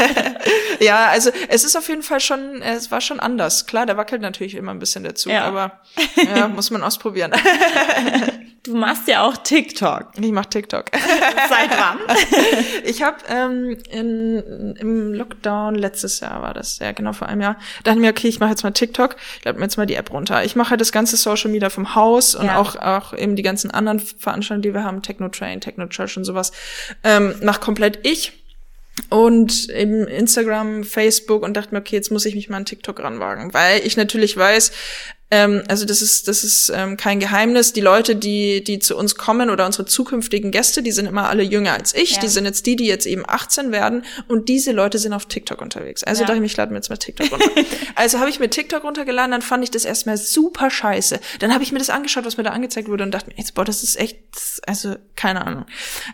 ja, also es ist auf jeden Fall schon, es war schon anders. Klar, der wackelt natürlich immer ein bisschen der Zug, ja. aber ja, muss man ausprobieren. Du machst ja auch TikTok. Ich mach TikTok. Seit wann? Ich habe ähm, in, im Lockdown letztes Jahr war das, ja genau vor einem Jahr, dachte mir, okay, ich mache jetzt mal TikTok, ich lade mir jetzt mal die App runter. Ich mache halt das ganze Social Media vom Haus und ja. auch auch eben die ganzen anderen Veranstaltungen, die wir haben, Techno Train, Techno Church und sowas, ähm, mach komplett ich und eben Instagram, Facebook und dachte mir, okay, jetzt muss ich mich mal an TikTok ranwagen, weil ich natürlich weiß, ähm, also das ist, das ist ähm, kein Geheimnis. Die Leute, die, die zu uns kommen oder unsere zukünftigen Gäste, die sind immer alle jünger als ich. Ja. Die sind jetzt die, die jetzt eben 18 werden. Und diese Leute sind auf TikTok unterwegs. Also ja. dachte ich mir, ich lade mir jetzt mal TikTok runter. also habe ich mir TikTok runtergeladen, dann fand ich das erstmal super scheiße. Dann habe ich mir das angeschaut, was mir da angezeigt wurde und dachte mir, jetzt, boah, das ist echt, also keine Ahnung.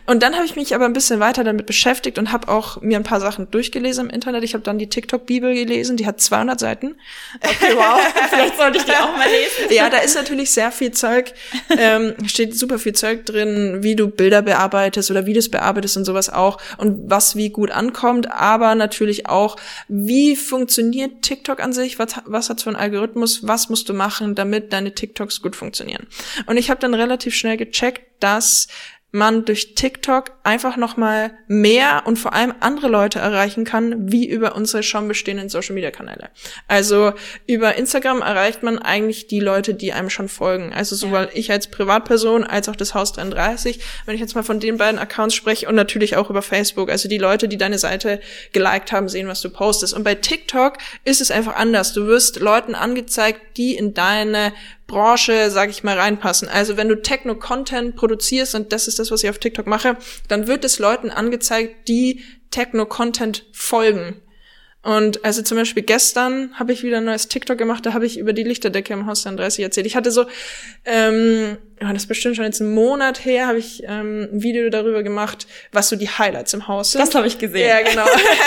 Und dann habe ich mich aber ein bisschen weiter damit beschäftigt und habe auch mir ein paar Sachen durchgelesen im Internet. Ich habe dann die TikTok-Bibel gelesen, die hat 200 Seiten. Okay, wow. Vielleicht sollte ich die auch mal lesen. Ja, da ist natürlich sehr viel Zeug, ähm, steht super viel Zeug drin, wie du Bilder bearbeitest oder es bearbeitest und sowas auch und was wie gut ankommt, aber natürlich auch, wie funktioniert TikTok an sich, was, was hat für einen Algorithmus, was musst du machen, damit deine TikToks gut funktionieren. Und ich habe dann relativ schnell gecheckt, dass man durch TikTok einfach noch mal mehr und vor allem andere Leute erreichen kann, wie über unsere schon bestehenden Social Media Kanäle. Also über Instagram erreicht man eigentlich die Leute, die einem schon folgen. Also sowohl ja. ich als Privatperson als auch das Haus 33, wenn ich jetzt mal von den beiden Accounts spreche und natürlich auch über Facebook. Also die Leute, die deine Seite geliked haben, sehen, was du postest. Und bei TikTok ist es einfach anders. Du wirst Leuten angezeigt, die in deine Branche, sag ich mal, reinpassen. Also wenn du Techno-Content produzierst, und das ist das, was ich auf TikTok mache, dann wird es Leuten angezeigt, die Techno-Content folgen. Und also zum Beispiel gestern habe ich wieder ein neues TikTok gemacht, da habe ich über die Lichterdecke im Haus 30 erzählt. Ich hatte so, ähm, ja, das ist bestimmt schon jetzt einen Monat her, habe ich ähm, ein Video darüber gemacht, was so die Highlights im Haus sind. Das habe ich gesehen. Ja, genau.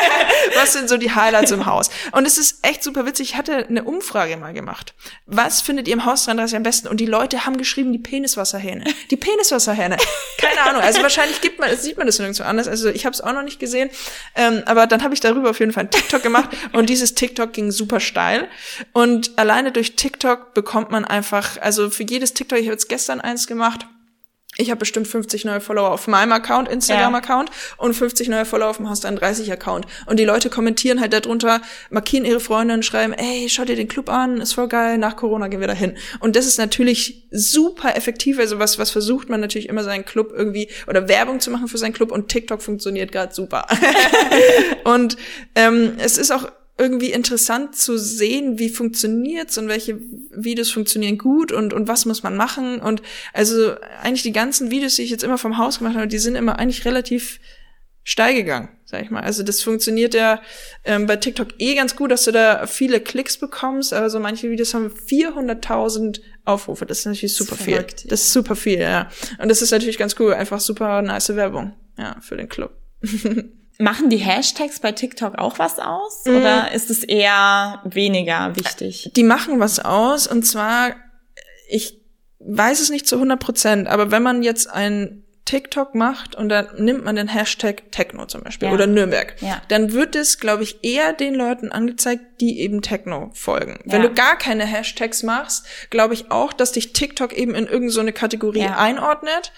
was sind so die Highlights im Haus? Und es ist echt super witzig. Ich hatte eine Umfrage mal gemacht. Was findet ihr im Haus 33 am besten? Und die Leute haben geschrieben, die Peniswasserhähne. Die Peniswasserhähne. Keine Ahnung. Also wahrscheinlich gibt man, sieht man das nirgendwo anders. Also ich habe es auch noch nicht gesehen. Ähm, aber dann habe ich darüber auf jeden Fall ein TikTok gemacht. Und dieses TikTok ging super steil. Und alleine durch TikTok bekommt man einfach, also für jedes TikTok, ich habe jetzt gestern eins gemacht. Ich habe bestimmt 50 neue Follower auf meinem Account, Instagram-Account ja. und 50 neue Follower auf dem Haus 30-Account. Und die Leute kommentieren halt darunter, markieren ihre Freunde und schreiben, ey, schau dir den Club an, ist voll geil, nach Corona gehen wir dahin. Und das ist natürlich super effektiv. Also was, was versucht man natürlich immer seinen Club irgendwie oder Werbung zu machen für seinen Club und TikTok funktioniert gerade super. und ähm, es ist auch irgendwie interessant zu sehen, wie funktioniert's und welche Videos funktionieren gut und, und was muss man machen. Und also eigentlich die ganzen Videos, die ich jetzt immer vom Haus gemacht habe, die sind immer eigentlich relativ steil gegangen, sag ich mal. Also das funktioniert ja ähm, bei TikTok eh ganz gut, dass du da viele Klicks bekommst. Also manche Videos haben 400.000 Aufrufe. Das ist natürlich super viel. Das ist super viel, ja. Und das ist natürlich ganz cool. Einfach super nice Werbung, ja, für den Club. Machen die Hashtags bei TikTok auch was aus mhm. oder ist es eher weniger wichtig? Die machen was aus und zwar, ich weiß es nicht zu 100 Prozent, aber wenn man jetzt ein TikTok macht und dann nimmt man den Hashtag Techno zum Beispiel ja. oder Nürnberg, ja. dann wird es, glaube ich, eher den Leuten angezeigt, die eben Techno folgen. Ja. Wenn du gar keine Hashtags machst, glaube ich auch, dass dich TikTok eben in irgendeine so Kategorie einordnet.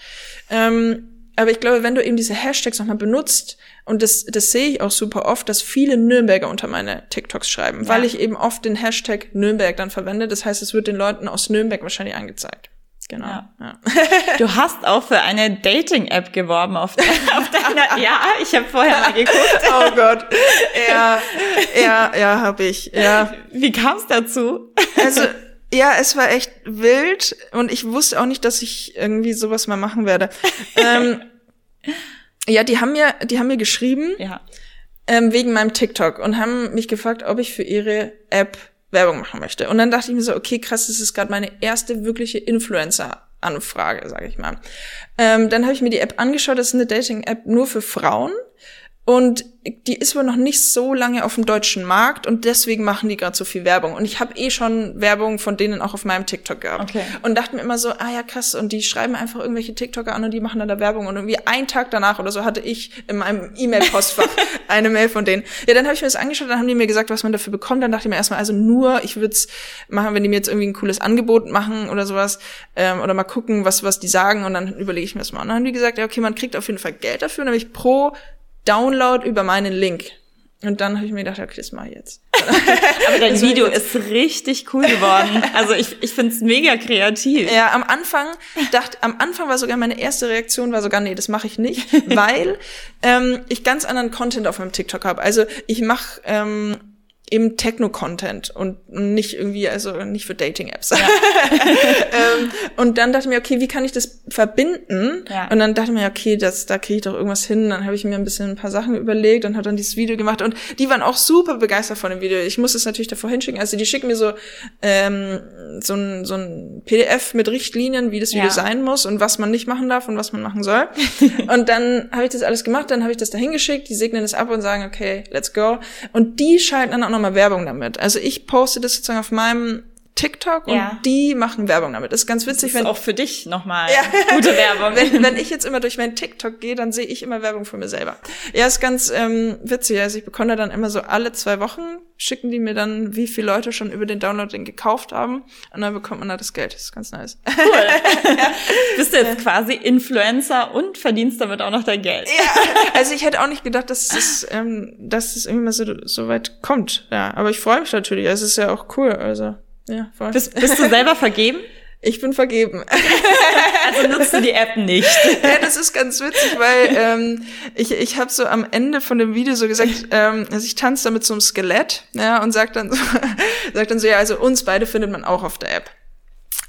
Ähm, aber ich glaube, wenn du eben diese Hashtags nochmal benutzt, und das, das sehe ich auch super oft, dass viele Nürnberger unter meine TikToks schreiben, ja. weil ich eben oft den Hashtag Nürnberg dann verwende. Das heißt, es wird den Leuten aus Nürnberg wahrscheinlich angezeigt. Genau. Ja. Ja. Du hast auch für eine Dating-App geworben auf, de auf deiner. Ja, ich habe vorher mal geguckt. Oh Gott. Ja, ja, ja, habe ich. Ja. Wie kam es dazu? Also ja, es war echt wild und ich wusste auch nicht, dass ich irgendwie sowas mal machen werde. ähm, ja, die haben mir, die haben mir geschrieben ja. ähm, wegen meinem TikTok und haben mich gefragt, ob ich für ihre App Werbung machen möchte. Und dann dachte ich mir so, okay, krass, das ist gerade meine erste wirkliche Influencer-Anfrage, sage ich mal. Ähm, dann habe ich mir die App angeschaut. Das ist eine Dating-App nur für Frauen. Und die ist wohl noch nicht so lange auf dem deutschen Markt und deswegen machen die gerade so viel Werbung. Und ich habe eh schon Werbung von denen auch auf meinem TikTok gehabt. Okay. Und dachte mir immer so, ah ja, krass. Und die schreiben einfach irgendwelche TikToker an und die machen dann da Werbung. Und irgendwie einen Tag danach oder so hatte ich in meinem E-Mail-Postfach eine Mail von denen. Ja, dann habe ich mir das angeschaut, dann haben die mir gesagt, was man dafür bekommt. Dann dachte ich mir erstmal, also nur, ich würde es machen, wenn die mir jetzt irgendwie ein cooles Angebot machen oder sowas. Ähm, oder mal gucken, was, was die sagen. Und dann überlege ich mir das mal. Und dann haben die gesagt, ja, okay, man kriegt auf jeden Fall Geld dafür, nämlich pro Download über meinen Link. Und dann habe ich mir gedacht, okay, das mache ich jetzt. Aber dein Video ist richtig cool geworden. Also ich, ich finde es mega kreativ. Ja, am Anfang dachte, am Anfang war sogar meine erste Reaktion war sogar, nee, das mache ich nicht, weil ähm, ich ganz anderen Content auf meinem TikTok habe. Also ich mache ähm, eben Techno-Content und nicht irgendwie, also nicht für Dating-Apps. Ja. ähm, und dann dachte ich mir, okay, wie kann ich das verbinden? Ja. Und dann dachte ich mir, okay, das, da kriege ich doch irgendwas hin. Dann habe ich mir ein bisschen ein paar Sachen überlegt und habe dann dieses Video gemacht. Und die waren auch super begeistert von dem Video. Ich muss es natürlich davor hinschicken. Also die schicken mir so, ähm, so, ein, so ein PDF mit Richtlinien, wie das Video ja. sein muss und was man nicht machen darf und was man machen soll. und dann habe ich das alles gemacht, dann habe ich das da hingeschickt, die segnen es ab und sagen, okay, let's go. Und die schalten dann auch noch nochmal Werbung damit. Also ich poste das sozusagen auf meinem TikTok und ja. die machen Werbung damit. Das ist ganz witzig, das ist wenn auch für dich nochmal ja. gute Werbung. wenn, wenn ich jetzt immer durch meinen TikTok gehe, dann sehe ich immer Werbung von mir selber. Ja, ist ganz ähm, witzig. Also ich bekomme da dann immer so alle zwei Wochen schicken die mir dann, wie viele Leute schon über den Download den gekauft haben. Und dann bekommt man da das Geld. Das ist ganz nice. Cool. Bist du jetzt quasi Influencer und verdienst damit auch noch dein Geld. Ja, also ich hätte auch nicht gedacht, dass es, ähm, dass es irgendwie mal so, so weit kommt. Ja, aber ich freue mich natürlich. Es ist ja auch cool. Also, ja, voll. Bist, bist du selber vergeben? Ich bin vergeben. Also nutzt du die App nicht. Ja, das ist ganz witzig, weil ähm, ich, ich habe so am Ende von dem Video so gesagt, ähm, also ich tanze da mit so einem Skelett, ja, und sag dann so, sag dann so, ja, also uns beide findet man auch auf der App.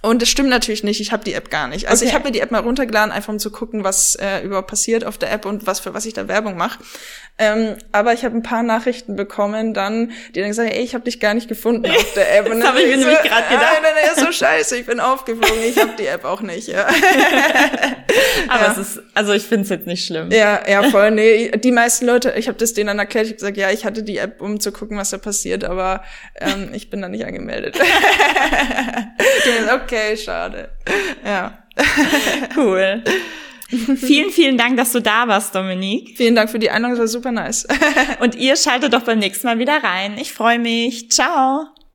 Und das stimmt natürlich nicht, ich habe die App gar nicht. Also Okay. ich habe mir die App mal runtergeladen, einfach um zu gucken, was äh, überhaupt passiert auf der App und was für was ich da Werbung mache. Ähm, aber ich habe ein paar Nachrichten bekommen dann, die dann gesagt haben, ey, ich habe dich gar nicht gefunden auf der App. Und Das dann hab ich mir so, nämlich grad gedacht. Ah, dann, ja, so scheiße, ich bin aufgeflogen, ich habe die App auch nicht. Ja. Aber Ja. es ist, also ich finde es jetzt nicht schlimm. Ja, ja, voll. Nee, die meisten Leute, ich habe das denen dann erklärt, ich habe gesagt, ja, ich hatte die App, um zu gucken, was da passiert, aber ähm, ich bin da nicht angemeldet. Okay, schade. Ja. Cool. vielen, vielen Dank, dass du da warst, Dominik. Vielen Dank für die Einladung, das war super nice. Und ihr schaltet doch beim nächsten Mal wieder rein. Ich freue mich. Ciao.